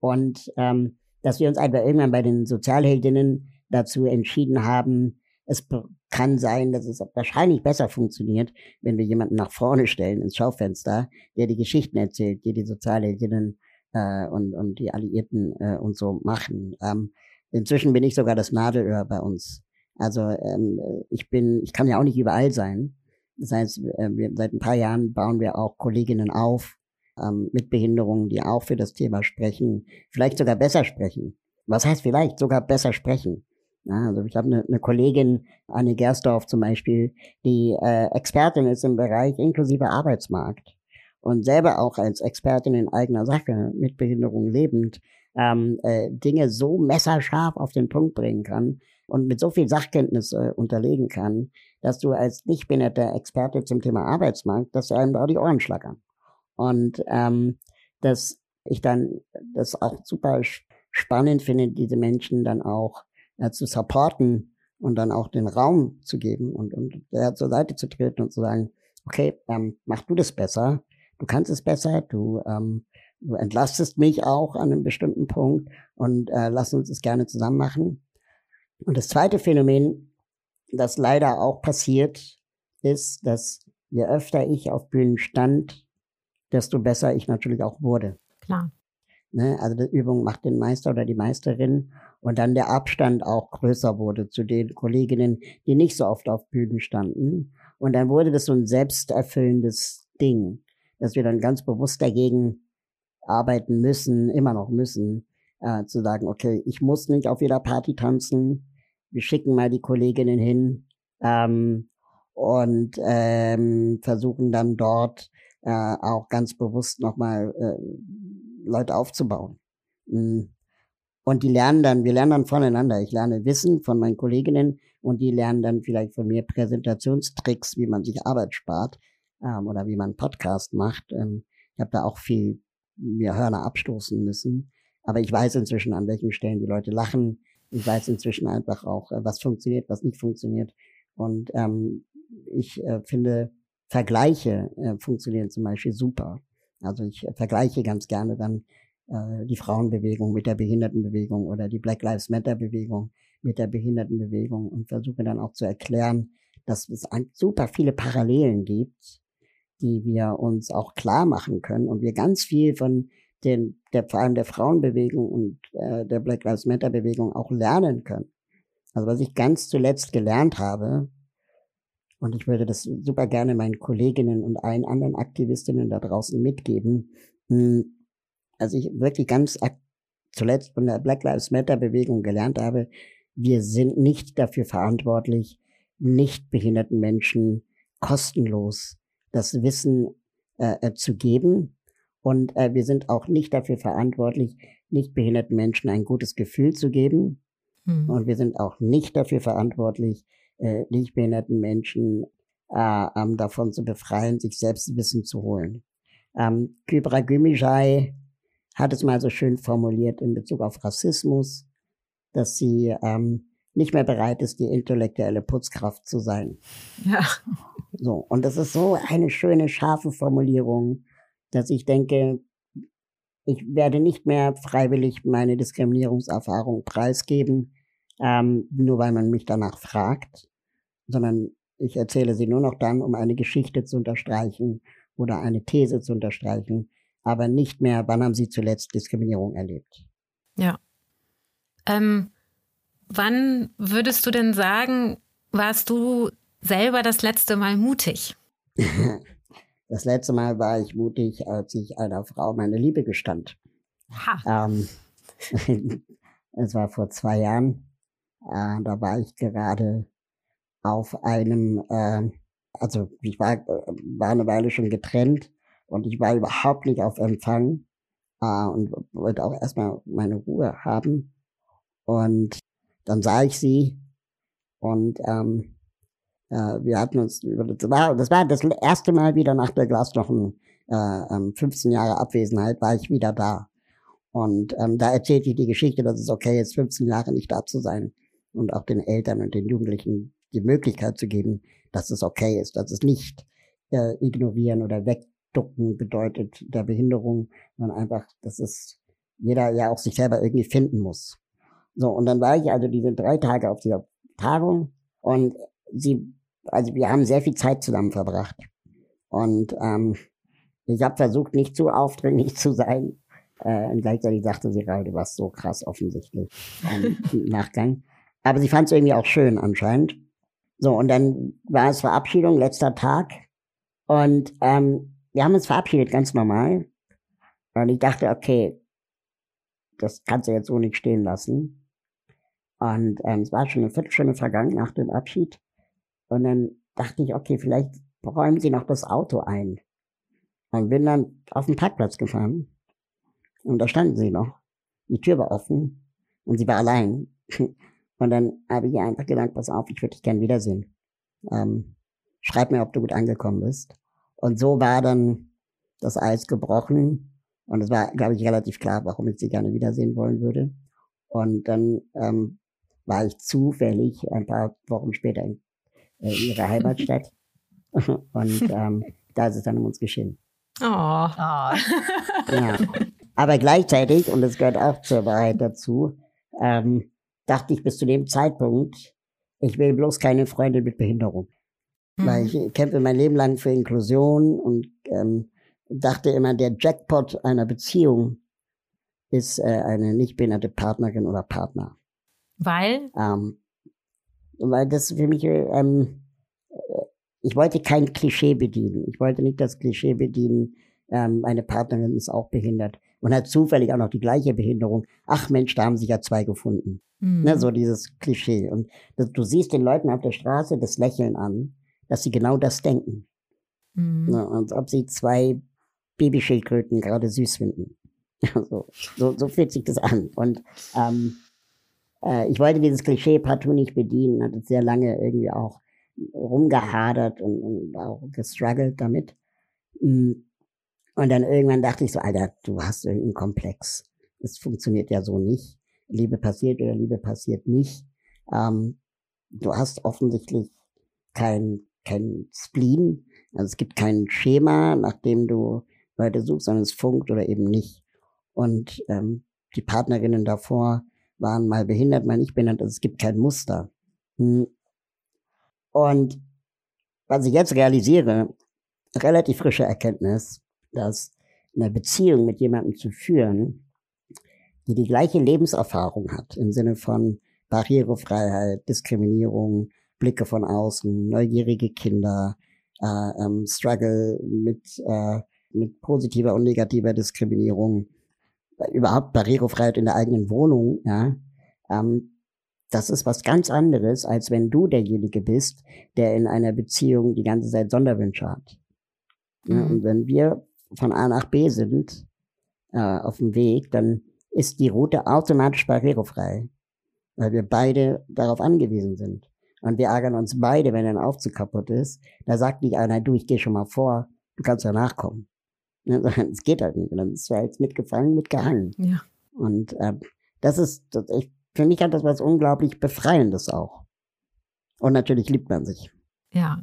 [SPEAKER 4] Und ähm, dass wir uns einfach irgendwann bei den Sozialheldinnen dazu entschieden haben, es kann sein, dass es wahrscheinlich besser funktioniert, wenn wir jemanden nach vorne stellen ins Schaufenster, der die Geschichten erzählt, die die Sozialheldinnen äh, und, und die Alliierten äh, und so machen. Ähm, inzwischen bin ich sogar das Nadelöhr bei uns. Also ähm, ich bin, ich kann ja auch nicht überall sein. Das heißt, äh, wir, seit ein paar Jahren bauen wir auch Kolleginnen auf ähm, mit Behinderungen, die auch für das Thema sprechen, vielleicht sogar besser sprechen. Was heißt vielleicht sogar besser sprechen? Ja, also ich habe eine, eine Kollegin, Anne Gersdorf zum Beispiel, die äh, Expertin ist im Bereich inklusive Arbeitsmarkt und selber auch als Expertin in eigener Sache mit Behinderung lebend ähm, äh, Dinge so messerscharf auf den Punkt bringen kann und mit so viel Sachkenntnis äh, unterlegen kann, dass du als nicht behinderter Experte zum Thema Arbeitsmarkt, dass einem da die Ohren schlackern. Und ähm, dass ich dann das auch super spannend finde, diese Menschen dann auch äh, zu supporten und dann auch den Raum zu geben und, und der zur Seite zu treten und zu sagen, okay, ähm, mach du das besser, du kannst es besser, du, ähm, du entlastest mich auch an einem bestimmten Punkt und äh, lass uns es gerne zusammen machen. Und das zweite Phänomen, das leider auch passiert, ist, dass je öfter ich auf Bühnen stand, desto besser ich natürlich auch wurde.
[SPEAKER 3] Klar.
[SPEAKER 4] Ne? Also die Übung macht den Meister oder die Meisterin und dann der Abstand auch größer wurde zu den Kolleginnen, die nicht so oft auf Bühnen standen. Und dann wurde das so ein selbsterfüllendes Ding, dass wir dann ganz bewusst dagegen arbeiten müssen, immer noch müssen, äh, zu sagen, okay, ich muss nicht auf jeder Party tanzen, wir schicken mal die Kolleginnen hin ähm, und ähm, versuchen dann dort äh, auch ganz bewusst nochmal äh, Leute aufzubauen. Mm. Und die lernen dann, wir lernen dann voneinander. Ich lerne Wissen von meinen Kolleginnen und die lernen dann vielleicht von mir Präsentationstricks, wie man sich Arbeit spart ähm, oder wie man Podcast macht. Ähm, ich habe da auch viel mir Hörner abstoßen müssen. Aber ich weiß inzwischen, an welchen Stellen die Leute lachen. Ich weiß inzwischen einfach auch, äh, was funktioniert, was nicht funktioniert. Und ähm, ich äh, finde, Vergleiche äh, funktionieren zum Beispiel super. Also ich äh, vergleiche ganz gerne dann äh, die Frauenbewegung mit der Behindertenbewegung oder die Black Lives Matter Bewegung mit der Behindertenbewegung und versuche dann auch zu erklären, dass es super viele Parallelen gibt, die wir uns auch klar machen können und wir ganz viel von den, der, vor allem der Frauenbewegung und äh, der Black Lives Matter Bewegung auch lernen können. Also was ich ganz zuletzt gelernt habe, und ich würde das super gerne meinen Kolleginnen und allen anderen Aktivistinnen da draußen mitgeben. Hm, also ich wirklich ganz zuletzt von der Black Lives Matter Bewegung gelernt habe, wir sind nicht dafür verantwortlich, nicht behinderten Menschen kostenlos das Wissen äh, äh, zu geben. Und äh, wir sind auch nicht dafür verantwortlich, nicht behinderten Menschen ein gutes Gefühl zu geben. Mhm. Und wir sind auch nicht dafür verantwortlich, äh, nicht behinderten Menschen äh, ähm, davon zu befreien, sich selbst Wissen zu holen. Ähm, Kybra Gümüşay hat es mal so schön formuliert in Bezug auf Rassismus, dass sie ähm, nicht mehr bereit ist, die intellektuelle Putzkraft zu sein.
[SPEAKER 3] Ja.
[SPEAKER 4] So, und das ist so eine schöne, scharfe Formulierung, dass ich denke, ich werde nicht mehr freiwillig meine Diskriminierungserfahrung preisgeben, ähm, nur weil man mich danach fragt, sondern ich erzähle sie nur noch dann, um eine Geschichte zu unterstreichen oder eine These zu unterstreichen, aber nicht mehr, wann haben Sie zuletzt Diskriminierung erlebt.
[SPEAKER 3] Ja. Ähm, wann würdest du denn sagen, warst du selber das letzte Mal mutig?
[SPEAKER 4] Das letzte Mal war ich mutig, als ich einer Frau meine Liebe gestand. Ha. Ähm, es war vor zwei Jahren. Äh, da war ich gerade auf einem, äh, also ich war, äh, war eine Weile schon getrennt und ich war überhaupt nicht auf Empfang äh, und wollte auch erstmal meine Ruhe haben. Und dann sah ich sie und ähm, äh, wir hatten uns, das war, das war das erste Mal wieder nach der Glasknochen, äh, 15 ähm, Jahre Abwesenheit, war ich wieder da. Und ähm, da erzählte ich die Geschichte, dass es okay ist, 15 Jahre nicht da zu sein und auch den Eltern und den Jugendlichen die Möglichkeit zu geben, dass es okay ist, dass es nicht äh, ignorieren oder wegducken bedeutet der Behinderung, sondern einfach, dass es jeder ja auch sich selber irgendwie finden muss. So, und dann war ich also diese drei Tage auf dieser Tagung und sie, also wir haben sehr viel Zeit zusammen verbracht. Und ähm, ich habe versucht, nicht zu aufdringlich zu sein. Äh, und gleichzeitig sagte sie gerade, was so krass offensichtlich im Nachgang. Aber sie fand es irgendwie auch schön anscheinend. So, und dann war es Verabschiedung, letzter Tag. Und ähm, wir haben uns verabschiedet, ganz normal. Und ich dachte, okay, das kannst du jetzt so nicht stehen lassen. Und ähm, es war schon eine Viertelstunde vergangen nach dem Abschied. Und dann dachte ich, okay, vielleicht räumen sie noch das Auto ein. Und bin dann auf den Parkplatz gefahren. Und da standen sie noch. Die Tür war offen und sie war allein. Und dann habe ich ihr einfach gedacht, pass auf, ich würde dich gern wiedersehen. Ähm, schreib mir, ob du gut angekommen bist. Und so war dann das Eis gebrochen. Und es war, glaube ich, relativ klar, warum ich sie gerne wiedersehen wollen würde. Und dann ähm, war ich zufällig ein paar Wochen später in, äh, in ihrer Heimatstadt. Und ähm, da ist es dann um uns geschehen.
[SPEAKER 3] Oh. oh.
[SPEAKER 4] Ja. Aber gleichzeitig, und das gehört auch zur Wahrheit dazu, ähm, dachte ich bis zu dem Zeitpunkt, ich will bloß keine Freunde mit Behinderung. Mhm. Weil ich kämpfe mein Leben lang für Inklusion und ähm, dachte immer, der Jackpot einer Beziehung ist äh, eine nicht behinderte Partnerin oder Partner.
[SPEAKER 3] Weil?
[SPEAKER 4] Ähm, weil das für mich, ähm, ich wollte kein Klischee bedienen. Ich wollte nicht das Klischee bedienen, ähm, meine Partnerin ist auch behindert und hat zufällig auch noch die gleiche Behinderung. Ach Mensch, da haben sich ja zwei gefunden. Mhm. Ne, so dieses Klischee. Und das, du siehst den Leuten auf der Straße das Lächeln an, dass sie genau das denken. Mhm. Ne, als ob sie zwei Babyschildkröten gerade süß finden. so, so, so fühlt sich das an. Und ähm, äh, ich wollte dieses Klischee partout nicht bedienen, hatte sehr lange irgendwie auch rumgehadert und, und auch gestruggelt damit. Mm. Und dann irgendwann dachte ich so, Alter, du hast irgendeinen Komplex. Das funktioniert ja so nicht. Liebe passiert oder Liebe passiert nicht. Ähm, du hast offensichtlich kein, kein Spleen. Also es gibt kein Schema, nach dem du Leute suchst, sondern es funkt oder eben nicht. Und ähm, die Partnerinnen davor waren mal behindert, mal nicht behindert. Also es gibt kein Muster. Hm. Und was ich jetzt realisiere, relativ frische Erkenntnis, dass eine Beziehung mit jemandem zu führen, die die gleiche Lebenserfahrung hat, im Sinne von Barrierefreiheit, Diskriminierung, Blicke von außen, neugierige Kinder, äh, ähm, Struggle mit, äh, mit positiver und negativer Diskriminierung, überhaupt Barrierefreiheit in der eigenen Wohnung, ja, ähm, das ist was ganz anderes, als wenn du derjenige bist, der in einer Beziehung die ganze Zeit Sonderwünsche hat. Mhm. Ja, und wenn wir von A nach B sind, äh, auf dem Weg, dann ist die Route automatisch barrierefrei, weil wir beide darauf angewiesen sind. Und wir ärgern uns beide, wenn ein Aufzug kaputt ist. Da sagt nicht einer, du, ich gehe schon mal vor, du kannst ja nachkommen. Es geht halt nicht. Und dann ist er jetzt mitgefangen, mitgehangen.
[SPEAKER 3] Ja.
[SPEAKER 4] Und äh, das ist, das, ich, für mich hat das was unglaublich Befreiendes auch. Und natürlich liebt man sich.
[SPEAKER 3] Ja.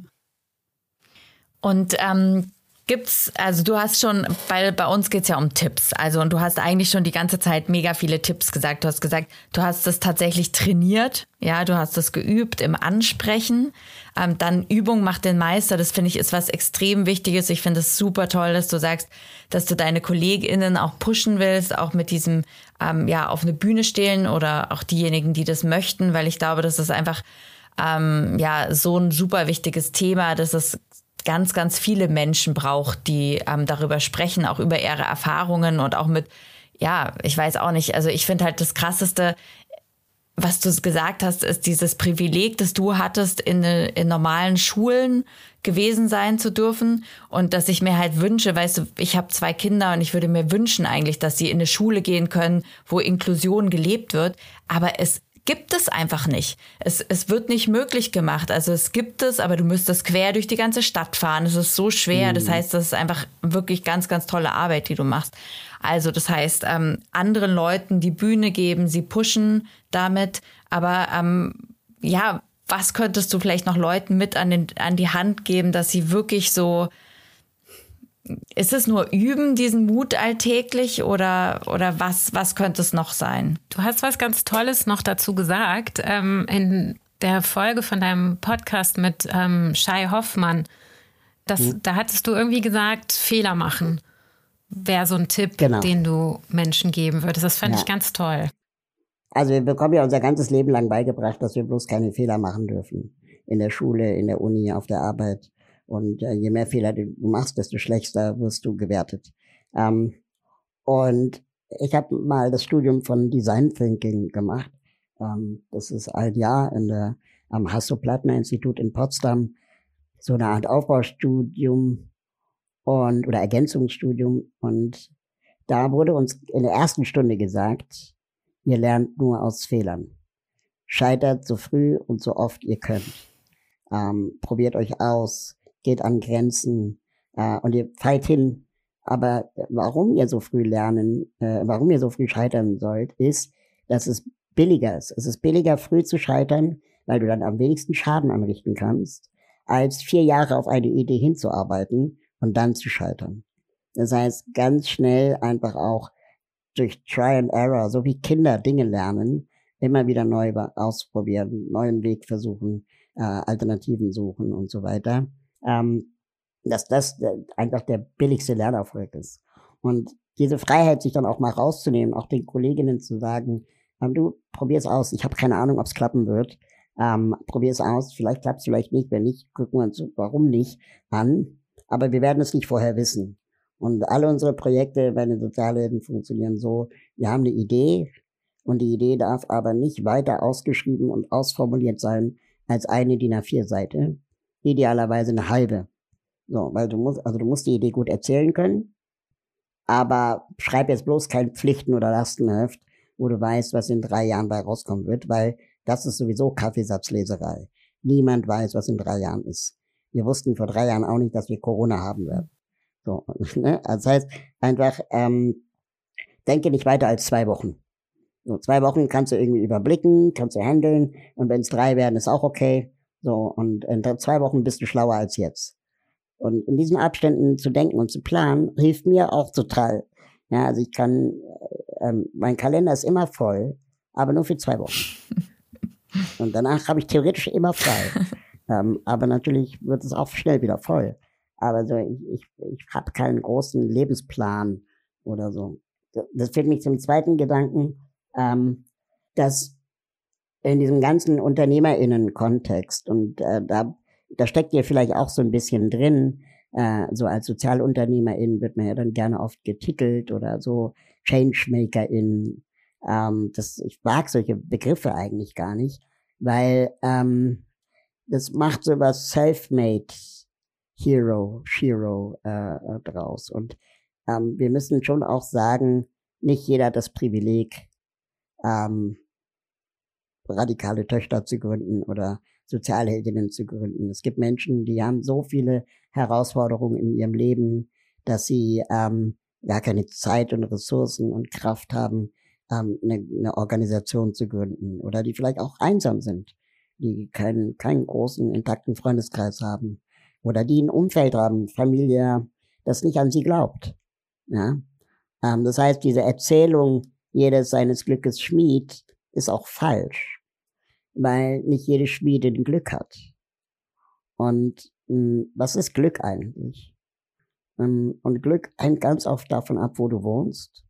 [SPEAKER 2] Und ähm, Gibt's, also du hast schon, weil bei uns geht's ja um Tipps. Also und du hast eigentlich schon die ganze Zeit mega viele Tipps gesagt. Du hast gesagt, du hast das tatsächlich trainiert, ja, du hast das geübt im Ansprechen. Ähm, dann Übung macht den Meister. Das finde ich ist was extrem Wichtiges. Ich finde es super toll, dass du sagst, dass du deine KollegInnen auch pushen willst, auch mit diesem ähm, ja auf eine Bühne stehen oder auch diejenigen, die das möchten, weil ich glaube, das ist einfach ähm, ja so ein super wichtiges Thema, dass es ganz, ganz viele Menschen braucht, die ähm, darüber sprechen, auch über ihre Erfahrungen und auch mit, ja, ich weiß auch nicht, also ich finde halt das Krasseste, was du gesagt hast, ist dieses Privileg, das du hattest, in, in normalen Schulen gewesen sein zu dürfen und dass ich mir halt wünsche, weißt du, ich habe zwei Kinder und ich würde mir wünschen eigentlich, dass sie in eine Schule gehen können, wo Inklusion gelebt wird, aber es gibt es einfach nicht. Es, es wird nicht möglich gemacht. Also es gibt es, aber du müsstest quer durch die ganze Stadt fahren. Es ist so schwer. Das mhm. heißt, das ist einfach wirklich ganz, ganz tolle Arbeit, die du machst. Also das heißt, ähm, anderen Leuten die Bühne geben, sie pushen damit. Aber ähm, ja, was könntest du vielleicht noch Leuten mit an, den, an die Hand geben, dass sie wirklich so ist es nur Üben, diesen Mut alltäglich oder, oder was, was könnte es noch sein?
[SPEAKER 3] Du hast was ganz Tolles noch dazu gesagt. Ähm, in der Folge von deinem Podcast mit ähm, Shai Hoffmann, das, mhm. da hattest du irgendwie gesagt, Fehler machen wäre so ein Tipp, genau. den du Menschen geben würdest. Das fand ja. ich ganz toll.
[SPEAKER 4] Also wir bekommen ja unser ganzes Leben lang beigebracht, dass wir bloß keine Fehler machen dürfen. in der Schule, in der Uni, auf der Arbeit. Und äh, je mehr Fehler du machst, desto schlechter wirst du gewertet. Ähm, und ich habe mal das Studium von Design Thinking gemacht. Ähm, das ist ein Jahr in der, am Hasso-Plattner-Institut in Potsdam. So eine Art Aufbaustudium und oder Ergänzungsstudium. Und da wurde uns in der ersten Stunde gesagt, ihr lernt nur aus Fehlern. Scheitert so früh und so oft ihr könnt. Ähm, probiert euch aus, geht an Grenzen äh, und ihr feilt hin. Aber warum ihr so früh lernen, äh, warum ihr so früh scheitern sollt, ist, dass es billiger ist. Es ist billiger, früh zu scheitern, weil du dann am wenigsten Schaden anrichten kannst, als vier Jahre auf eine Idee hinzuarbeiten und dann zu scheitern. Das heißt, ganz schnell einfach auch durch Try and Error, so wie Kinder Dinge lernen, immer wieder neu ausprobieren, neuen Weg versuchen, äh, Alternativen suchen und so weiter, ähm, dass das einfach der billigste Lernerfolg ist. Und diese Freiheit, sich dann auch mal rauszunehmen, auch den Kolleginnen zu sagen, ähm, du probier's aus, ich habe keine Ahnung, ob es klappen wird, ähm, probier's aus, vielleicht klappt's, vielleicht nicht, wenn nicht, gucken wir uns, warum nicht, an, aber wir werden es nicht vorher wissen. Und alle unsere Projekte bei den Sozialhilfen funktionieren so, wir haben eine Idee. Und die Idee darf aber nicht weiter ausgeschrieben und ausformuliert sein als eine DIN A4-Seite, idealerweise eine halbe. So, weil du musst, also du musst die Idee gut erzählen können, aber schreib jetzt bloß kein Pflichten- oder Lastenheft, wo du weißt, was in drei Jahren bei rauskommen wird, weil das ist sowieso Kaffeesatzleserei. Niemand weiß, was in drei Jahren ist. Wir wussten vor drei Jahren auch nicht, dass wir Corona haben werden. So, ne? Also das heißt einfach, ähm, denke nicht weiter als zwei Wochen. So, zwei Wochen kannst du irgendwie überblicken, kannst du handeln und wenn es drei werden, ist auch okay. So, und in zwei Wochen bist du schlauer als jetzt. Und in diesen Abständen zu denken und zu planen, hilft mir auch total. Ja, also ich kann, äh, ähm, mein Kalender ist immer voll, aber nur für zwei Wochen. Und danach habe ich theoretisch immer frei. ähm, aber natürlich wird es auch schnell wieder voll. Aber so, ich, ich, ich habe keinen großen Lebensplan oder so. Das führt mich zum zweiten Gedanken, ähm, dass in diesem ganzen UnternehmerInnen-Kontext und äh, da, da steckt ihr vielleicht auch so ein bisschen drin, äh, so als Sozialunternehmerin wird man ja dann gerne oft getitelt oder so Changemakerin. Ähm, das, ich mag solche Begriffe eigentlich gar nicht, weil ähm, das macht so was Self-Made Hero, Shiro äh, äh, draus. Und ähm, wir müssen schon auch sagen, nicht jeder hat das Privileg, ähm, radikale Töchter zu gründen oder Sozialheldinnen zu gründen. Es gibt Menschen, die haben so viele Herausforderungen in ihrem Leben, dass sie ähm, gar keine Zeit und Ressourcen und Kraft haben, ähm, eine, eine Organisation zu gründen oder die vielleicht auch einsam sind, die keinen, keinen großen, intakten Freundeskreis haben oder die ein Umfeld haben, Familie, das nicht an sie glaubt. Ja? Ähm, das heißt, diese Erzählung, jedes seines Glückes Schmied, ist auch falsch, weil nicht jede Schmiede ein Glück hat. Und mh, hm, was ist Glück eigentlich? Ähm, und Glück hängt ganz oft davon ab, wo du wohnst,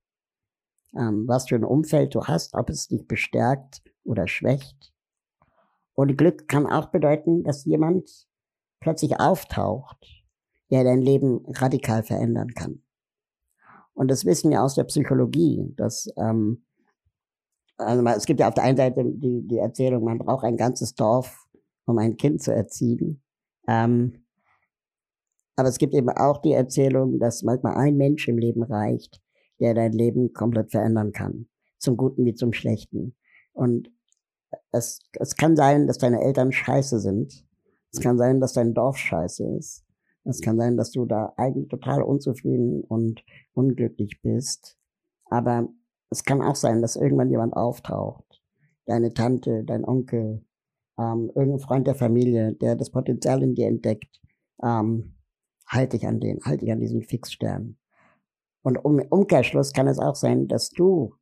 [SPEAKER 4] ähm, was für ein Umfeld du hast, ob es dich bestärkt oder schwächt. Und Glück kann auch bedeuten, dass jemand plötzlich auftaucht, der dein Leben radikal verändern kann. Und das wissen wir aus der Psychologie, dass ähm, also es gibt ja auf der einen Seite die, die Erzählung, man braucht ein ganzes Dorf, um ein Kind zu erziehen. Ähm, aber es gibt eben auch die Erzählung, dass manchmal ein Mensch im Leben reicht, der dein Leben komplett verändern kann. Zum Guten wie zum Schlechten. Und es, es kann sein, dass deine Eltern scheiße sind. Es kann sein, dass dein Dorf scheiße ist. Es kann sein, dass du da eigentlich total unzufrieden und unglücklich bist. Aber es kann auch sein, dass irgendwann jemand auftaucht. Deine Tante, dein Onkel, ähm, irgendein Freund der Familie, der das Potenzial in dir entdeckt. Ähm, halt dich an den, halt dich an diesen Fixstern. Und um Umkehrschluss kann es auch sein, dass du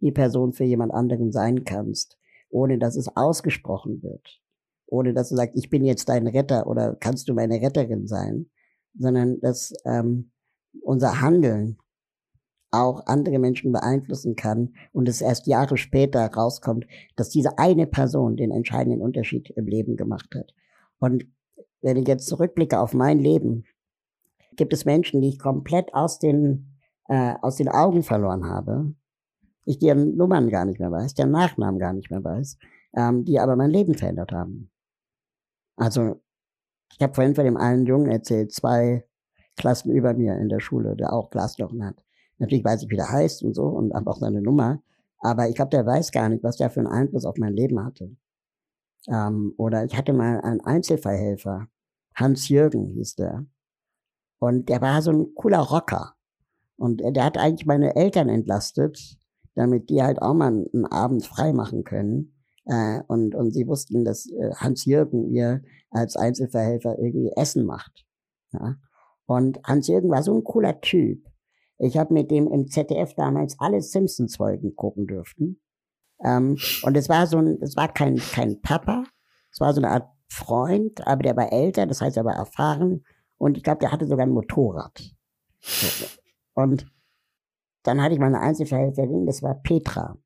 [SPEAKER 4] die Person für jemand anderen sein kannst, ohne dass es ausgesprochen wird ohne dass du sagst, ich bin jetzt dein Retter oder kannst du meine Retterin sein, sondern dass ähm, unser Handeln auch andere Menschen beeinflussen kann und es erst Jahre später rauskommt, dass diese eine Person den entscheidenden Unterschied im Leben gemacht hat. Und wenn ich jetzt zurückblicke auf mein Leben, gibt es Menschen, die ich komplett aus den, äh, aus den Augen verloren habe. Ich deren Nummern gar nicht mehr weiß, deren Nachnamen gar nicht mehr weiß, ähm, die aber mein Leben verändert haben. Also, ich habe vorhin von dem einen Jungen erzählt, zwei Klassen über mir in der Schule, der auch Glaslochen hat. Natürlich weiß ich, wie der heißt und so und habe auch seine Nummer. Aber ich glaube, der weiß gar nicht, was der für einen Einfluss auf mein Leben hatte. Ähm, oder ich hatte mal einen Einzelverhelfer. Hans Jürgen hieß der. Und der war so ein cooler Rocker. Und der hat eigentlich meine Eltern entlastet, damit die halt auch mal einen Abend frei machen können. Äh, und, und sie wussten, dass äh, Hans Jürgen ihr als Einzelverhelfer irgendwie Essen macht. Ja? Und Hans Jürgen war so ein cooler Typ. Ich habe mit dem im ZDF damals alle Simpsons-Folgen gucken dürften. Ähm, und es war so ein, es war kein, kein Papa, es war so eine Art Freund, aber der war älter, das heißt, er war erfahren und ich glaube, der hatte sogar ein Motorrad. Und dann hatte ich meine Einzelverhältnissin, das war Petra.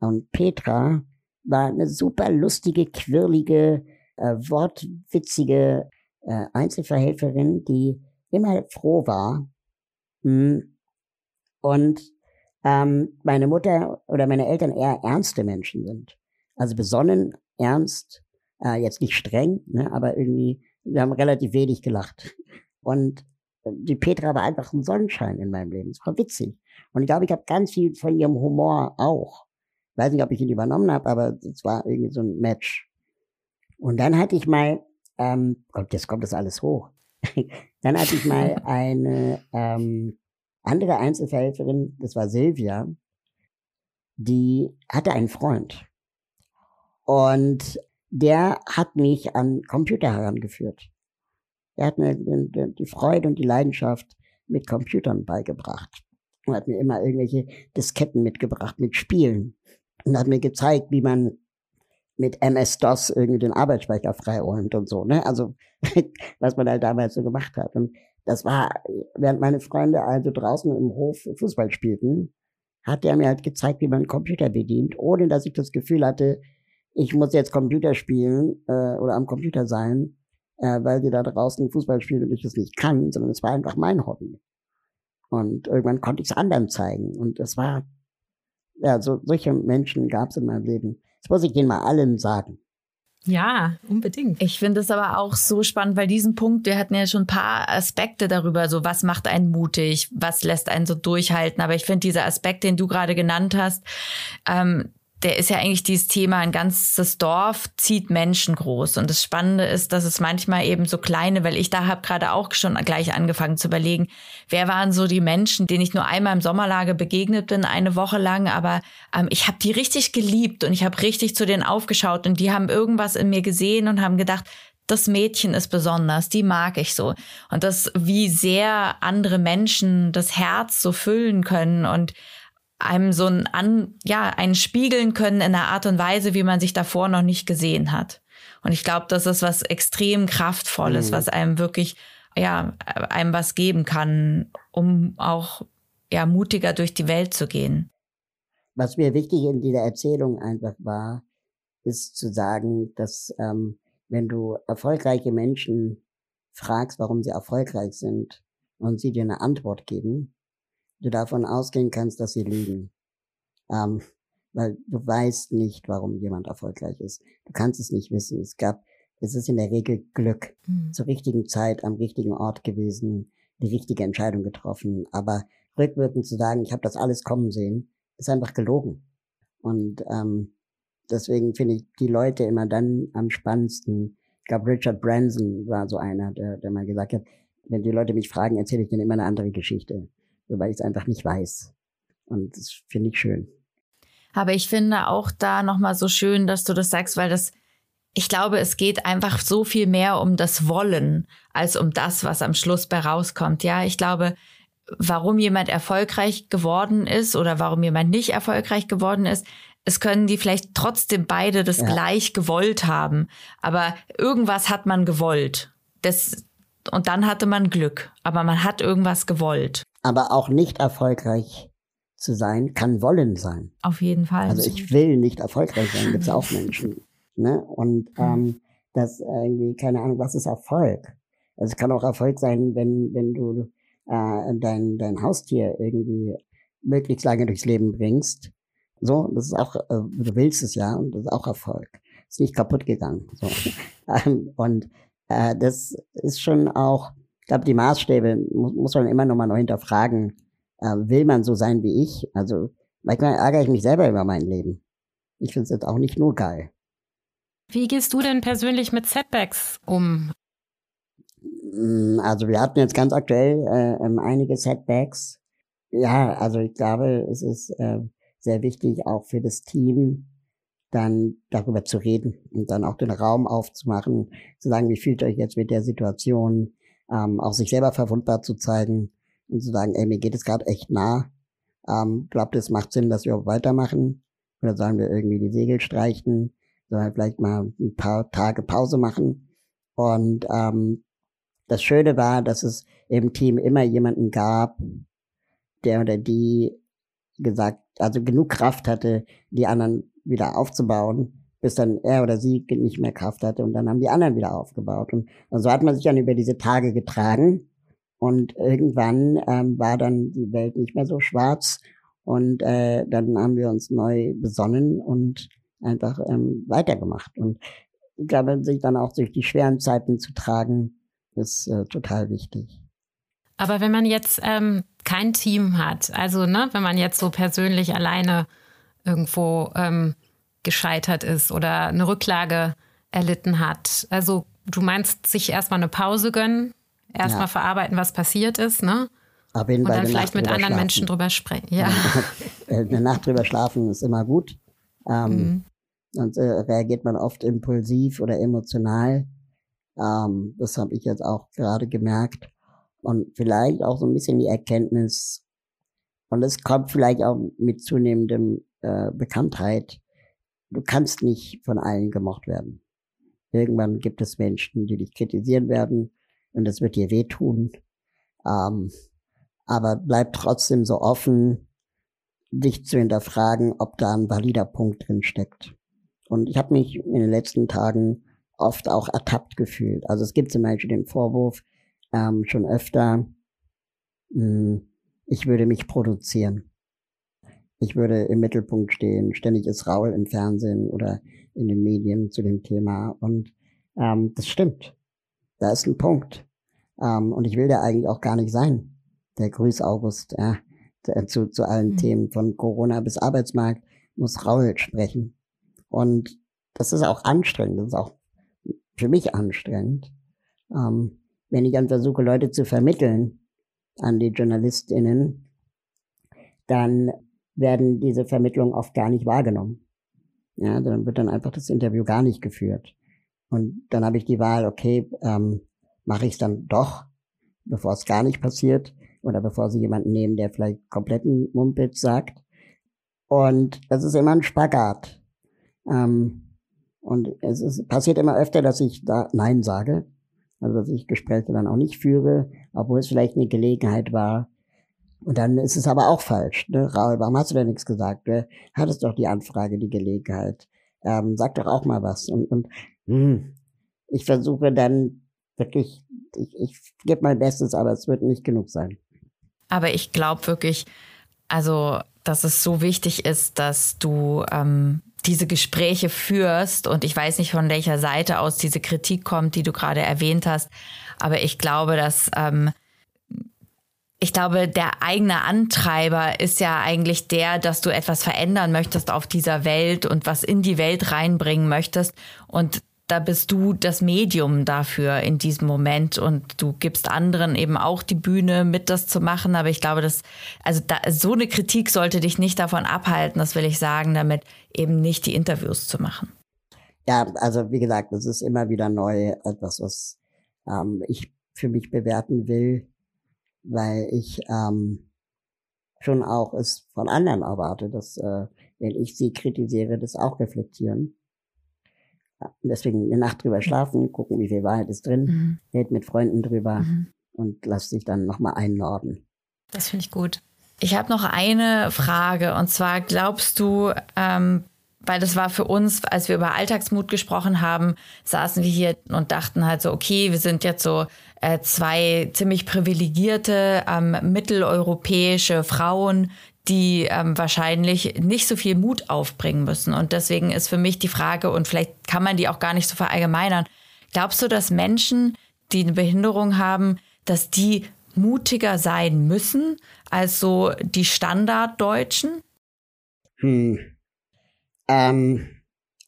[SPEAKER 4] Und Petra war eine super lustige, quirlige, äh, wortwitzige äh, Einzelverhelferin, die immer froh war. Hm. Und ähm, meine Mutter oder meine Eltern eher ernste Menschen sind. Also besonnen, ernst, äh, jetzt nicht streng, ne, aber irgendwie, wir haben relativ wenig gelacht. Und die Petra war einfach ein Sonnenschein in meinem Leben. Es war witzig. Und ich glaube, ich habe ganz viel von ihrem Humor auch. Ich weiß nicht, ob ich ihn übernommen habe, aber es war irgendwie so ein Match. Und dann hatte ich mal, ähm, Gott, jetzt kommt das alles hoch. Dann hatte ich mal eine ähm, andere Einzelverhelferin, das war Silvia, die hatte einen Freund. Und der hat mich an Computer herangeführt. Er hat mir die Freude und die Leidenschaft mit Computern beigebracht. Und hat mir immer irgendwelche Disketten mitgebracht mit Spielen. Und hat mir gezeigt, wie man mit MS-DOS irgendwie den Arbeitsspeicher freiräumt und so, ne? Also, was man halt damals so gemacht hat. Und das war, während meine Freunde also draußen im Hof Fußball spielten, hat er mir halt gezeigt, wie man einen Computer bedient, ohne dass ich das Gefühl hatte, ich muss jetzt Computer spielen äh, oder am Computer sein, äh, weil sie da draußen Fußball spielen und ich es nicht kann, sondern es war einfach mein Hobby. Und irgendwann konnte ich es anderen zeigen. Und das war, ja, so, solche Menschen gab es in meinem Leben. Das muss ich denen mal allen sagen.
[SPEAKER 3] Ja, unbedingt.
[SPEAKER 2] Ich finde es aber auch so spannend, weil diesen Punkt, wir hatten ja schon ein paar Aspekte darüber, so was macht einen mutig, was lässt einen so durchhalten. Aber ich finde dieser Aspekt, den du gerade genannt hast, ähm, der ist ja eigentlich dieses Thema, ein ganzes Dorf zieht Menschen groß. Und das Spannende ist, dass es manchmal eben so kleine, weil ich da habe gerade auch schon gleich angefangen zu überlegen, wer waren so die Menschen, denen ich nur einmal im Sommerlager begegnet bin, eine Woche lang, aber ähm, ich habe die richtig geliebt und ich habe richtig zu denen aufgeschaut und die haben irgendwas in mir gesehen und haben gedacht, das Mädchen ist besonders, die mag ich so. Und das, wie sehr andere Menschen das Herz so füllen können und einem so ein an, ja, einen spiegeln können in einer Art und Weise, wie man sich davor noch nicht gesehen hat. Und ich glaube, das ist was extrem kraftvolles, mhm. was einem wirklich, ja, einem was geben kann, um auch, ja, mutiger durch die Welt zu gehen.
[SPEAKER 4] Was mir wichtig in dieser Erzählung einfach war, ist zu sagen, dass ähm, wenn du erfolgreiche Menschen fragst, warum sie erfolgreich sind und sie dir eine Antwort geben, du davon ausgehen kannst, dass sie lügen. Ähm, weil du weißt nicht, warum jemand erfolgreich ist. Du kannst es nicht wissen. Es gab, es ist in der Regel Glück. Mhm. Zur richtigen Zeit, am richtigen Ort gewesen, die richtige Entscheidung getroffen. Aber rückwirkend zu sagen, ich habe das alles kommen sehen, ist einfach gelogen. Und ähm, deswegen finde ich die Leute immer dann am spannendsten. Ich glaube, Richard Branson war so einer, der, der mal gesagt hat, wenn die Leute mich fragen, erzähle ich denen immer eine andere Geschichte weil ich es einfach nicht weiß. Und das finde ich schön.
[SPEAKER 2] Aber ich finde auch da nochmal so schön, dass du das sagst, weil das, ich glaube, es geht einfach so viel mehr um das Wollen als um das, was am Schluss bei rauskommt. Ja, ich glaube, warum jemand erfolgreich geworden ist oder warum jemand nicht erfolgreich geworden ist, es können die vielleicht trotzdem beide das ja. gleich gewollt haben. Aber irgendwas hat man gewollt. Das, und dann hatte man Glück. Aber man hat irgendwas gewollt
[SPEAKER 4] aber auch nicht erfolgreich zu sein, kann wollen sein.
[SPEAKER 2] Auf jeden Fall.
[SPEAKER 4] Also ich will nicht erfolgreich sein, gibt es auch Menschen. Ne? Und ähm, dass irgendwie, keine Ahnung, was ist Erfolg? Also es kann auch Erfolg sein, wenn, wenn du äh, dein, dein Haustier irgendwie möglichst lange durchs Leben bringst. So, das ist auch, äh, du willst es ja und das ist auch Erfolg. Ist nicht kaputt gegangen. So. Ähm, und äh, das ist schon auch, ich glaube, die Maßstäbe muss, man immer noch mal neu hinterfragen. Äh, will man so sein wie ich? Also manchmal ärgere ich mich selber über mein Leben. Ich finde es jetzt auch nicht nur geil.
[SPEAKER 3] Wie gehst du denn persönlich mit Setbacks um?
[SPEAKER 4] Mm, also wir hatten jetzt ganz aktuell äh, ähm, einige Setbacks. Ja, also ich glaube, es ist äh, sehr wichtig auch für das Team, dann darüber zu reden und dann auch den Raum aufzumachen, zu sagen, wie fühlt ihr euch jetzt mit der Situation, ähm, auch sich selber verwundbar zu zeigen und zu sagen, ey, mir geht es gerade echt nah. Ähm, glaubt es macht Sinn, dass wir auch weitermachen? Oder sagen wir irgendwie die Segel streichen, sondern vielleicht mal ein paar Tage Pause machen. Und ähm, das Schöne war, dass es im Team immer jemanden gab, der oder die gesagt, also genug Kraft hatte, die anderen wieder aufzubauen, bis dann er oder sie nicht mehr Kraft hatte und dann haben die anderen wieder aufgebaut. Und, und so hat man sich dann über diese Tage getragen und irgendwann ähm, war dann die Welt nicht mehr so schwarz und äh, dann haben wir uns neu besonnen und einfach ähm, weitergemacht. Und ich glaube, sich dann auch durch die schweren Zeiten zu tragen, ist äh, total wichtig.
[SPEAKER 3] Aber wenn man jetzt ähm, kein Team hat, also ne, wenn man jetzt so persönlich alleine irgendwo ähm, gescheitert ist oder eine Rücklage erlitten hat, also du meinst sich erstmal eine Pause gönnen, erstmal ja. verarbeiten, was passiert ist, ne?
[SPEAKER 4] Jeden
[SPEAKER 3] Und dann vielleicht mit anderen
[SPEAKER 4] schlafen.
[SPEAKER 3] Menschen drüber sprechen. Ja.
[SPEAKER 4] eine Nacht drüber schlafen ist immer gut. Ähm, mhm. Sonst äh, reagiert man oft impulsiv oder emotional. Ähm, das habe ich jetzt auch gerade gemerkt. Und vielleicht auch so ein bisschen die Erkenntnis, und es kommt vielleicht auch mit zunehmendem äh, Bekanntheit, du kannst nicht von allen gemocht werden. Irgendwann gibt es Menschen, die dich kritisieren werden und das wird dir wehtun. Ähm, aber bleib trotzdem so offen, dich zu hinterfragen, ob da ein valider Punkt drin steckt. Und ich habe mich in den letzten Tagen oft auch ertappt gefühlt. Also es gibt zum Beispiel den Vorwurf ähm, schon öfter, mh, hm, ich würde mich produzieren. Ich würde im Mittelpunkt stehen. Ständig ist Raul im Fernsehen oder in den Medien zu dem Thema. Und ähm, das stimmt. Da ist ein Punkt. Ähm, und ich will da eigentlich auch gar nicht sein. Der Grüß August, ja, zu, zu allen mhm. Themen von Corona bis Arbeitsmarkt muss Raul sprechen. Und das ist auch anstrengend. Das ist auch für mich anstrengend. Ähm, wenn ich dann versuche, Leute zu vermitteln an die JournalistInnen, dann werden diese Vermittlungen oft gar nicht wahrgenommen. Ja, dann wird dann einfach das Interview gar nicht geführt. Und dann habe ich die Wahl, okay, ähm, mache ich es dann doch, bevor es gar nicht passiert oder bevor sie jemanden nehmen, der vielleicht kompletten Mumpitz sagt. Und das ist immer ein Spagat. Ähm, und es ist, passiert immer öfter, dass ich da Nein sage. Also dass ich Gespräche dann auch nicht führe, obwohl es vielleicht eine Gelegenheit war. Und dann ist es aber auch falsch. Ne? Raul, warum hast du denn nichts gesagt? Du hattest doch die Anfrage, die Gelegenheit. Ähm, sag doch auch mal was. Und, und hm, ich versuche dann wirklich, ich, ich gebe mein Bestes, aber es wird nicht genug sein.
[SPEAKER 2] Aber ich glaube wirklich, also, dass es so wichtig ist, dass du ähm, diese Gespräche führst. Und ich weiß nicht, von welcher Seite aus diese Kritik kommt, die du gerade erwähnt hast. Aber ich glaube, dass ähm, ich glaube, der eigene Antreiber ist ja eigentlich der, dass du etwas verändern möchtest auf dieser Welt und was in die Welt reinbringen möchtest. Und da bist du das Medium dafür in diesem Moment und du gibst anderen eben auch die Bühne, mit das zu machen. Aber ich glaube, dass, also da, so eine Kritik sollte dich nicht davon abhalten, das will ich sagen, damit eben nicht die Interviews zu machen.
[SPEAKER 4] Ja, also wie gesagt, das ist immer wieder neu, etwas, was ähm, ich für mich bewerten will, weil ich ähm, schon auch es von anderen erwarte, dass äh, wenn ich sie kritisiere, das auch reflektieren. Deswegen eine Nacht drüber schlafen, gucken, wie viel Wahrheit ist drin, mhm. red mit Freunden drüber mhm. und lass dich dann nochmal einnorden.
[SPEAKER 3] Das finde ich gut.
[SPEAKER 2] Ich habe noch eine Frage und zwar glaubst du, ähm, weil das war für uns, als wir über Alltagsmut gesprochen haben, saßen wir hier und dachten halt so, okay, wir sind jetzt so äh, zwei ziemlich privilegierte ähm, mitteleuropäische Frauen, die ähm, wahrscheinlich nicht so viel Mut aufbringen müssen. Und deswegen ist für mich die Frage, und vielleicht kann man die auch gar nicht so verallgemeinern, glaubst du, dass Menschen, die eine Behinderung haben, dass die mutiger sein müssen als so die Standarddeutschen?
[SPEAKER 4] Hm. Ähm,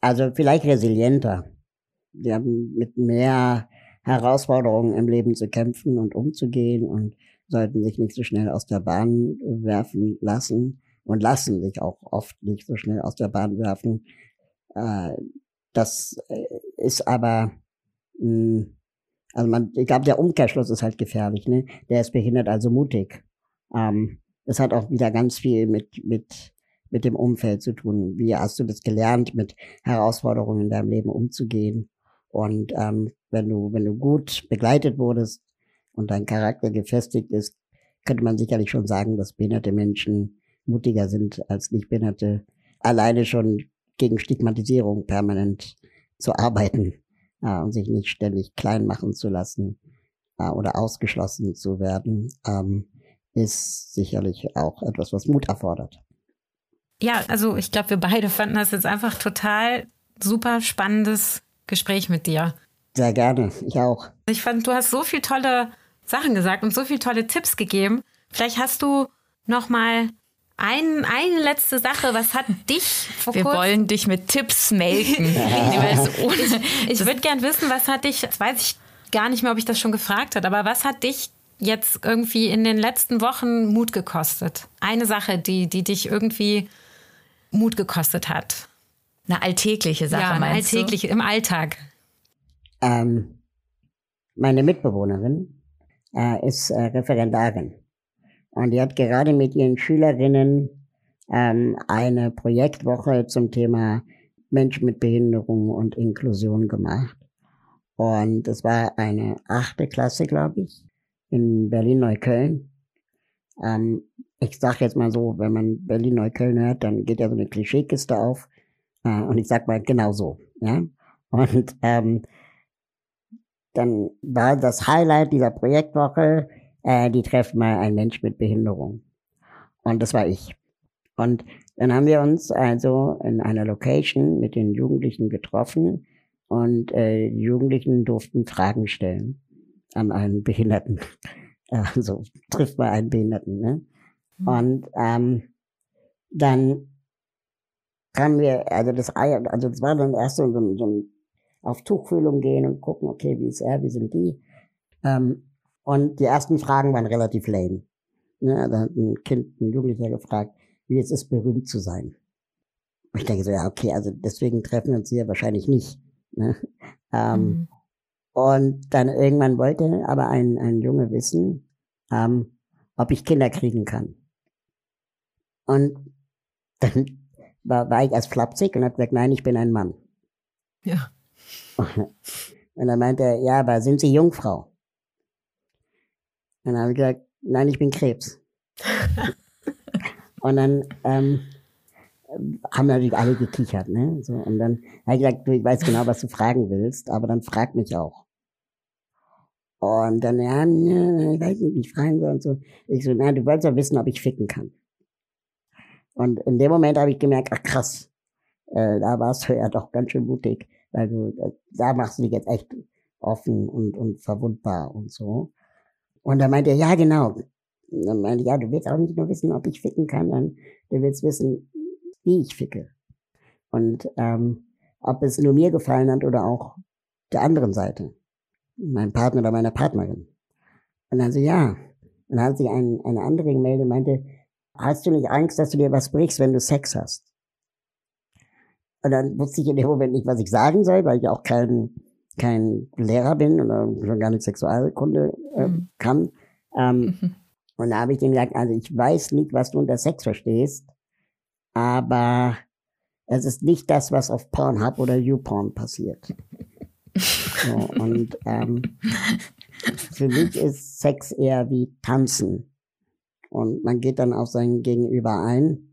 [SPEAKER 4] also vielleicht resilienter. Die haben mit mehr Herausforderungen im Leben zu kämpfen und umzugehen und sollten sich nicht so schnell aus der Bahn werfen lassen und lassen sich auch oft nicht so schnell aus der Bahn werfen. Äh, das äh, ist aber, mh, hm, also man, ich glaube, der Umkehrschluss ist halt gefährlich, ne? Der ist behindert, also mutig. Ähm, das hat auch wieder ganz viel mit, mit mit dem Umfeld zu tun. Wie hast du das gelernt, mit Herausforderungen in deinem Leben umzugehen? Und ähm, wenn du, wenn du gut begleitet wurdest und dein Charakter gefestigt ist, könnte man sicherlich schon sagen, dass behinderte Menschen mutiger sind als nicht behinderte, alleine schon gegen Stigmatisierung permanent zu arbeiten äh, und sich nicht ständig klein machen zu lassen äh, oder ausgeschlossen zu werden, ähm, ist sicherlich auch etwas, was Mut erfordert.
[SPEAKER 3] Ja, also ich glaube, wir beide fanden das jetzt einfach total super spannendes Gespräch mit dir.
[SPEAKER 4] Sehr gerne, ich auch.
[SPEAKER 3] Ich fand, du hast so viele tolle Sachen gesagt und so viele tolle Tipps gegeben. Vielleicht hast du noch mal ein, eine letzte Sache, was hat dich
[SPEAKER 2] vor Wir wollen dich mit Tipps melken.
[SPEAKER 3] ich ich würde gern wissen, was hat dich, das weiß ich gar nicht mehr, ob ich das schon gefragt habe, aber was hat dich jetzt irgendwie in den letzten Wochen Mut gekostet? Eine Sache, die, die dich irgendwie Mut gekostet hat?
[SPEAKER 2] Eine alltägliche Sache, ja, eine
[SPEAKER 3] meinst alltägliche, du? im Alltag.
[SPEAKER 4] Ähm, meine Mitbewohnerin äh, ist äh, Referendarin und die hat gerade mit ihren Schülerinnen ähm, eine Projektwoche zum Thema Menschen mit Behinderung und Inklusion gemacht. Und es war eine achte Klasse, glaube ich, in Berlin-Neukölln. Ähm, ich sag jetzt mal so, wenn man Berlin-Neukölln hört, dann geht ja so eine Klischeekiste auf. Äh, und ich sag mal genau so. Ja? Und ähm, dann war das Highlight dieser Projektwoche, äh, die treffen mal einen Mensch mit Behinderung. Und das war ich. Und dann haben wir uns also in einer Location mit den Jugendlichen getroffen und äh, die Jugendlichen durften Fragen stellen an einen Behinderten. Also trifft mal einen Behinderten, ne? Mhm. Und ähm, dann kamen wir, also das also das war dann erst so, so, so ein auf Tuchfühlung gehen und gucken, okay, wie ist er, wie sind die? Ähm, und die ersten Fragen waren relativ lame. Ne, da hat ein Kind, ein Jugendlicher gefragt, wie es ist, berühmt zu sein. Und ich denke so, ja, okay, also deswegen treffen wir uns hier wahrscheinlich nicht. Ne? Ähm, mhm. Und dann irgendwann wollte aber ein, ein Junge wissen, ähm, ob ich Kinder kriegen kann. Und dann war, war ich erst flapsig und habe gesagt, nein, ich bin ein Mann.
[SPEAKER 3] Ja.
[SPEAKER 4] Und dann meinte er, ja, aber sind Sie Jungfrau? Und dann habe ich gesagt, nein, ich bin Krebs. und dann ähm, haben natürlich alle gekichert, ne? So, und dann habe ich gesagt, du, ich weiß genau, was du fragen willst, aber dann frag mich auch. Und dann, ja, ich weiß nicht, wie ich fragen soll und so. Ich so, na, du wolltest ja wissen, ob ich ficken kann. Und in dem Moment habe ich gemerkt, ach krass, äh, da warst du ja doch ganz schön mutig, weil du, äh, da machst du dich jetzt echt offen und, und verwundbar und so. Und dann meinte er, ja, genau. Und dann meinte ich, ja, du willst auch nicht nur wissen, ob ich ficken kann, dann du willst wissen, wie ich ficke. Und ähm, ob es nur mir gefallen hat oder auch der anderen Seite, mein Partner oder meiner Partnerin. Und dann so, ja. Und dann hat sich ein, eine andere gemeldet und meinte, hast du nicht Angst, dass du dir was brichst, wenn du Sex hast? Und dann wusste ich in dem Moment nicht, was ich sagen soll, weil ich auch kein, kein Lehrer bin oder schon gar nicht Sexualkunde äh, mhm. kann. Ähm, mhm. Und da habe ich ihm gesagt, also ich weiß nicht, was du unter Sex verstehst, aber es ist nicht das, was auf Pornhub oder YouPorn passiert. So, und ähm, für mich ist Sex eher wie Tanzen. Und man geht dann auf sein Gegenüber ein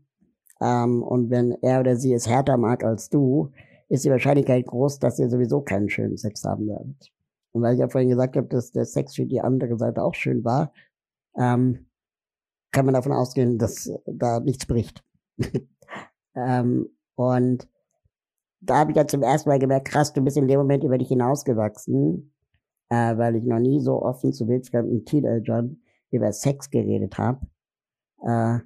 [SPEAKER 4] Ähm, und wenn er oder sie es härter mag als du, ist die Wahrscheinlichkeit groß, dass ihr sowieso keinen schönen Sex haben werdet. Und weil ich ja vorhin gesagt habe, dass der Sex für die andere Seite auch schön war, ähm, kann man davon ausgehen, dass da nichts bricht. ähm, und da habe ich ja zum ersten Mal gemerkt, krass, du bist in dem Moment über dich hinausgewachsen, äh, weil ich noch nie so offen zu wildfremden Teenagern über Sex geredet habe. Äh,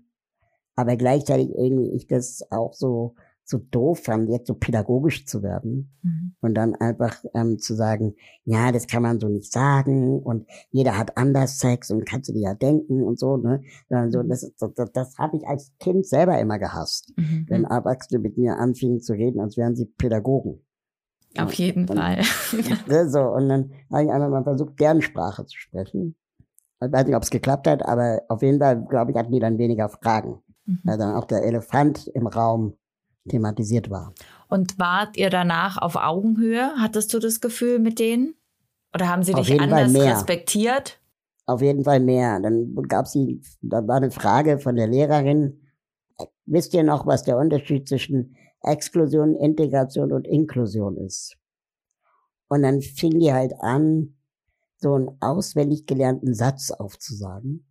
[SPEAKER 4] aber gleichzeitig irgendwie ich das auch so so doof fand, jetzt so pädagogisch zu werden mhm. und dann einfach ähm, zu sagen, ja, das kann man so nicht sagen und jeder hat anders Sex und kannst du dir ja denken und so, ne? Also das, das, das, das habe ich als Kind selber immer gehasst, mhm. wenn Erwachsene mit mir anfingen zu reden, als wären sie Pädagogen.
[SPEAKER 2] Auf jeden
[SPEAKER 4] und,
[SPEAKER 2] Fall.
[SPEAKER 4] Ne, so, und dann habe ich einfach mal versucht, deren Sprache zu sprechen. Ich weiß nicht, ob es geklappt hat, aber auf jeden Fall, glaube ich, hatten die dann weniger Fragen. Mhm. Weil dann auch der Elefant im Raum thematisiert war.
[SPEAKER 2] Und wart ihr danach auf Augenhöhe? Hattest du das Gefühl mit denen? Oder haben sie dich anders respektiert?
[SPEAKER 4] Auf jeden Fall mehr. Dann gab sie, da war eine Frage von der Lehrerin. Wisst ihr noch, was der Unterschied zwischen Exklusion, Integration und Inklusion ist? Und dann fing die halt an, so einen auswendig gelernten Satz aufzusagen.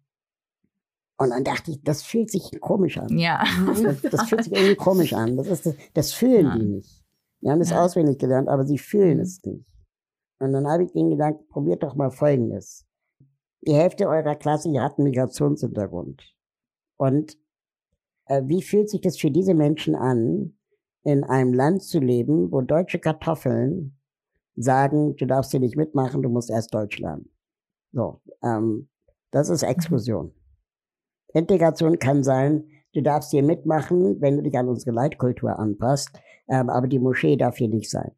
[SPEAKER 4] Und dann dachte ich, das fühlt sich komisch an.
[SPEAKER 2] Ja.
[SPEAKER 4] Das, das fühlt sich irgendwie komisch an. Das, ist, das, das fühlen ja. die nicht. Die haben es ja. auswendig gelernt, aber sie fühlen mhm. es nicht. Und dann habe ich den Gedanken, probiert doch mal Folgendes. Die Hälfte eurer Klasse hat einen Migrationshintergrund. Und äh, wie fühlt sich das für diese Menschen an, in einem Land zu leben, wo deutsche Kartoffeln sagen, du darfst hier nicht mitmachen, du musst erst Deutsch lernen. So, ähm, das ist. Exklusion. Integration kann sein, du darfst hier mitmachen, wenn du dich an unsere Leitkultur anpasst, ähm, aber die Moschee darf hier nicht sein.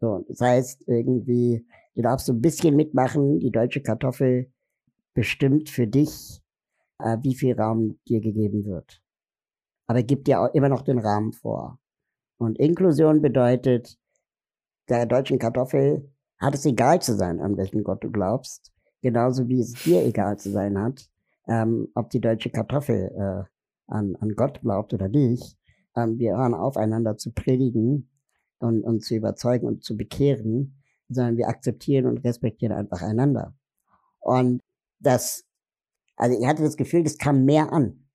[SPEAKER 4] So, das heißt irgendwie, du darfst so ein bisschen mitmachen, die deutsche Kartoffel bestimmt für dich, äh, wie viel Raum dir gegeben wird. Aber gibt dir auch immer noch den Rahmen vor. Und Inklusion bedeutet, der deutschen Kartoffel hat es egal zu sein, an welchen Gott du glaubst, genauso wie es dir egal zu sein hat, ähm, ob die deutsche Kartoffel äh, an, an Gott glaubt oder nicht. Ähm, wir hören auf, einander zu predigen und, und zu überzeugen und zu bekehren, sondern wir akzeptieren und respektieren einfach einander. Und das, also ich hatte das Gefühl, das kam mehr an.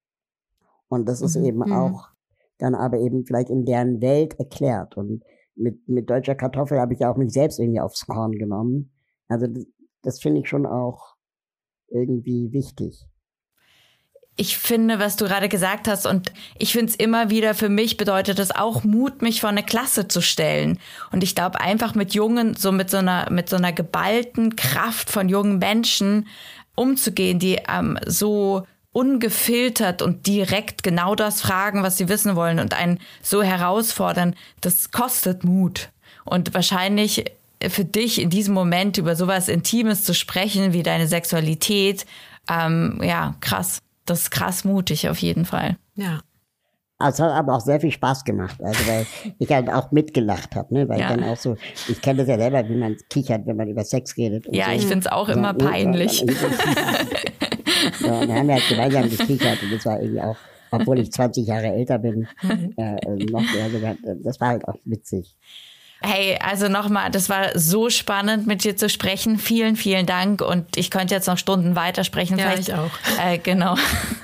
[SPEAKER 4] Und das ist mhm. eben mhm. auch dann aber eben vielleicht in deren Welt erklärt. Und mit, mit deutscher Kartoffel habe ich auch mich selbst irgendwie aufs Horn genommen. Also das, das finde ich schon auch irgendwie wichtig
[SPEAKER 2] ich finde, was du gerade gesagt hast, und ich finde es immer wieder, für mich bedeutet es auch Mut, mich vor eine Klasse zu stellen. Und ich glaube, einfach mit jungen, so mit so einer, mit so einer geballten Kraft von jungen Menschen umzugehen, die ähm, so ungefiltert und direkt genau das fragen, was sie wissen wollen und einen so herausfordern, das kostet Mut. Und wahrscheinlich für dich in diesem Moment über sowas Intimes zu sprechen wie deine Sexualität, ähm, ja, krass das ist krass mutig auf jeden Fall.
[SPEAKER 3] Ja.
[SPEAKER 4] Also es hat aber auch sehr viel Spaß gemacht, also weil ich halt auch mitgelacht habe, ne? Weil ja. dann auch so, ich kenne das ja selber, wie man kichert, wenn man über Sex redet.
[SPEAKER 2] ja,
[SPEAKER 4] so.
[SPEAKER 2] ich finde es auch immer peinlich.
[SPEAKER 4] ja, und dann haben wir halt gemeinsam gekichert und das war irgendwie auch, obwohl ich 20 Jahre älter bin, äh, noch mehr sogar, das war halt auch witzig.
[SPEAKER 2] Hey, also nochmal, das war so spannend, mit dir zu sprechen. Vielen, vielen Dank. Und ich könnte jetzt noch Stunden weitersprechen.
[SPEAKER 3] Ja, Vielleicht, ich auch.
[SPEAKER 2] Äh, genau.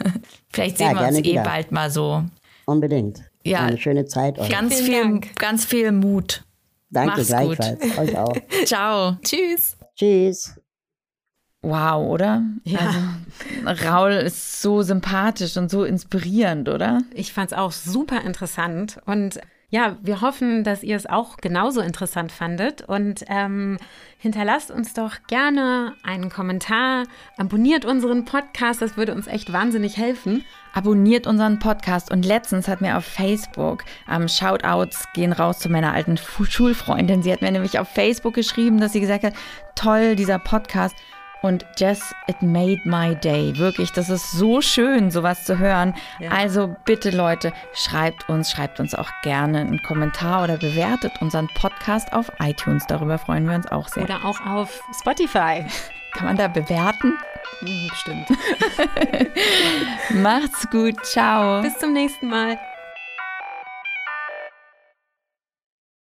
[SPEAKER 2] Vielleicht sehen ja, wir uns eh bald mal so.
[SPEAKER 4] Unbedingt. Ja. Eine schöne Zeit.
[SPEAKER 2] Euch. Ganz viel, Dank. ganz viel Mut.
[SPEAKER 4] Danke Mach's gleichfalls. Gut. Euch auch.
[SPEAKER 2] Ciao. Tschüss.
[SPEAKER 4] Tschüss.
[SPEAKER 2] Wow, oder?
[SPEAKER 3] Ja.
[SPEAKER 2] Also, Raul ist so sympathisch und so inspirierend, oder?
[SPEAKER 3] Ich fand es auch super interessant und ja, wir hoffen, dass ihr es auch genauso interessant fandet und ähm, hinterlasst uns doch gerne einen Kommentar, abonniert unseren Podcast, das würde uns echt wahnsinnig helfen.
[SPEAKER 2] Abonniert unseren Podcast und letztens hat mir auf Facebook ähm, Shoutouts gehen raus zu meiner alten Schulfreundin. Sie hat mir nämlich auf Facebook geschrieben, dass sie gesagt hat, toll, dieser Podcast und Jess, it made my day. Wirklich, das ist so schön, sowas zu hören. Ja. Also bitte Leute, schreibt uns, schreibt uns auch gerne einen Kommentar oder bewertet unseren Podcast auf iTunes. Darüber freuen wir uns auch sehr.
[SPEAKER 3] Oder auch auf Spotify.
[SPEAKER 2] Kann man da bewerten?
[SPEAKER 3] Hm, Bestimmt.
[SPEAKER 2] Macht's gut. Ciao.
[SPEAKER 3] Bis zum nächsten Mal.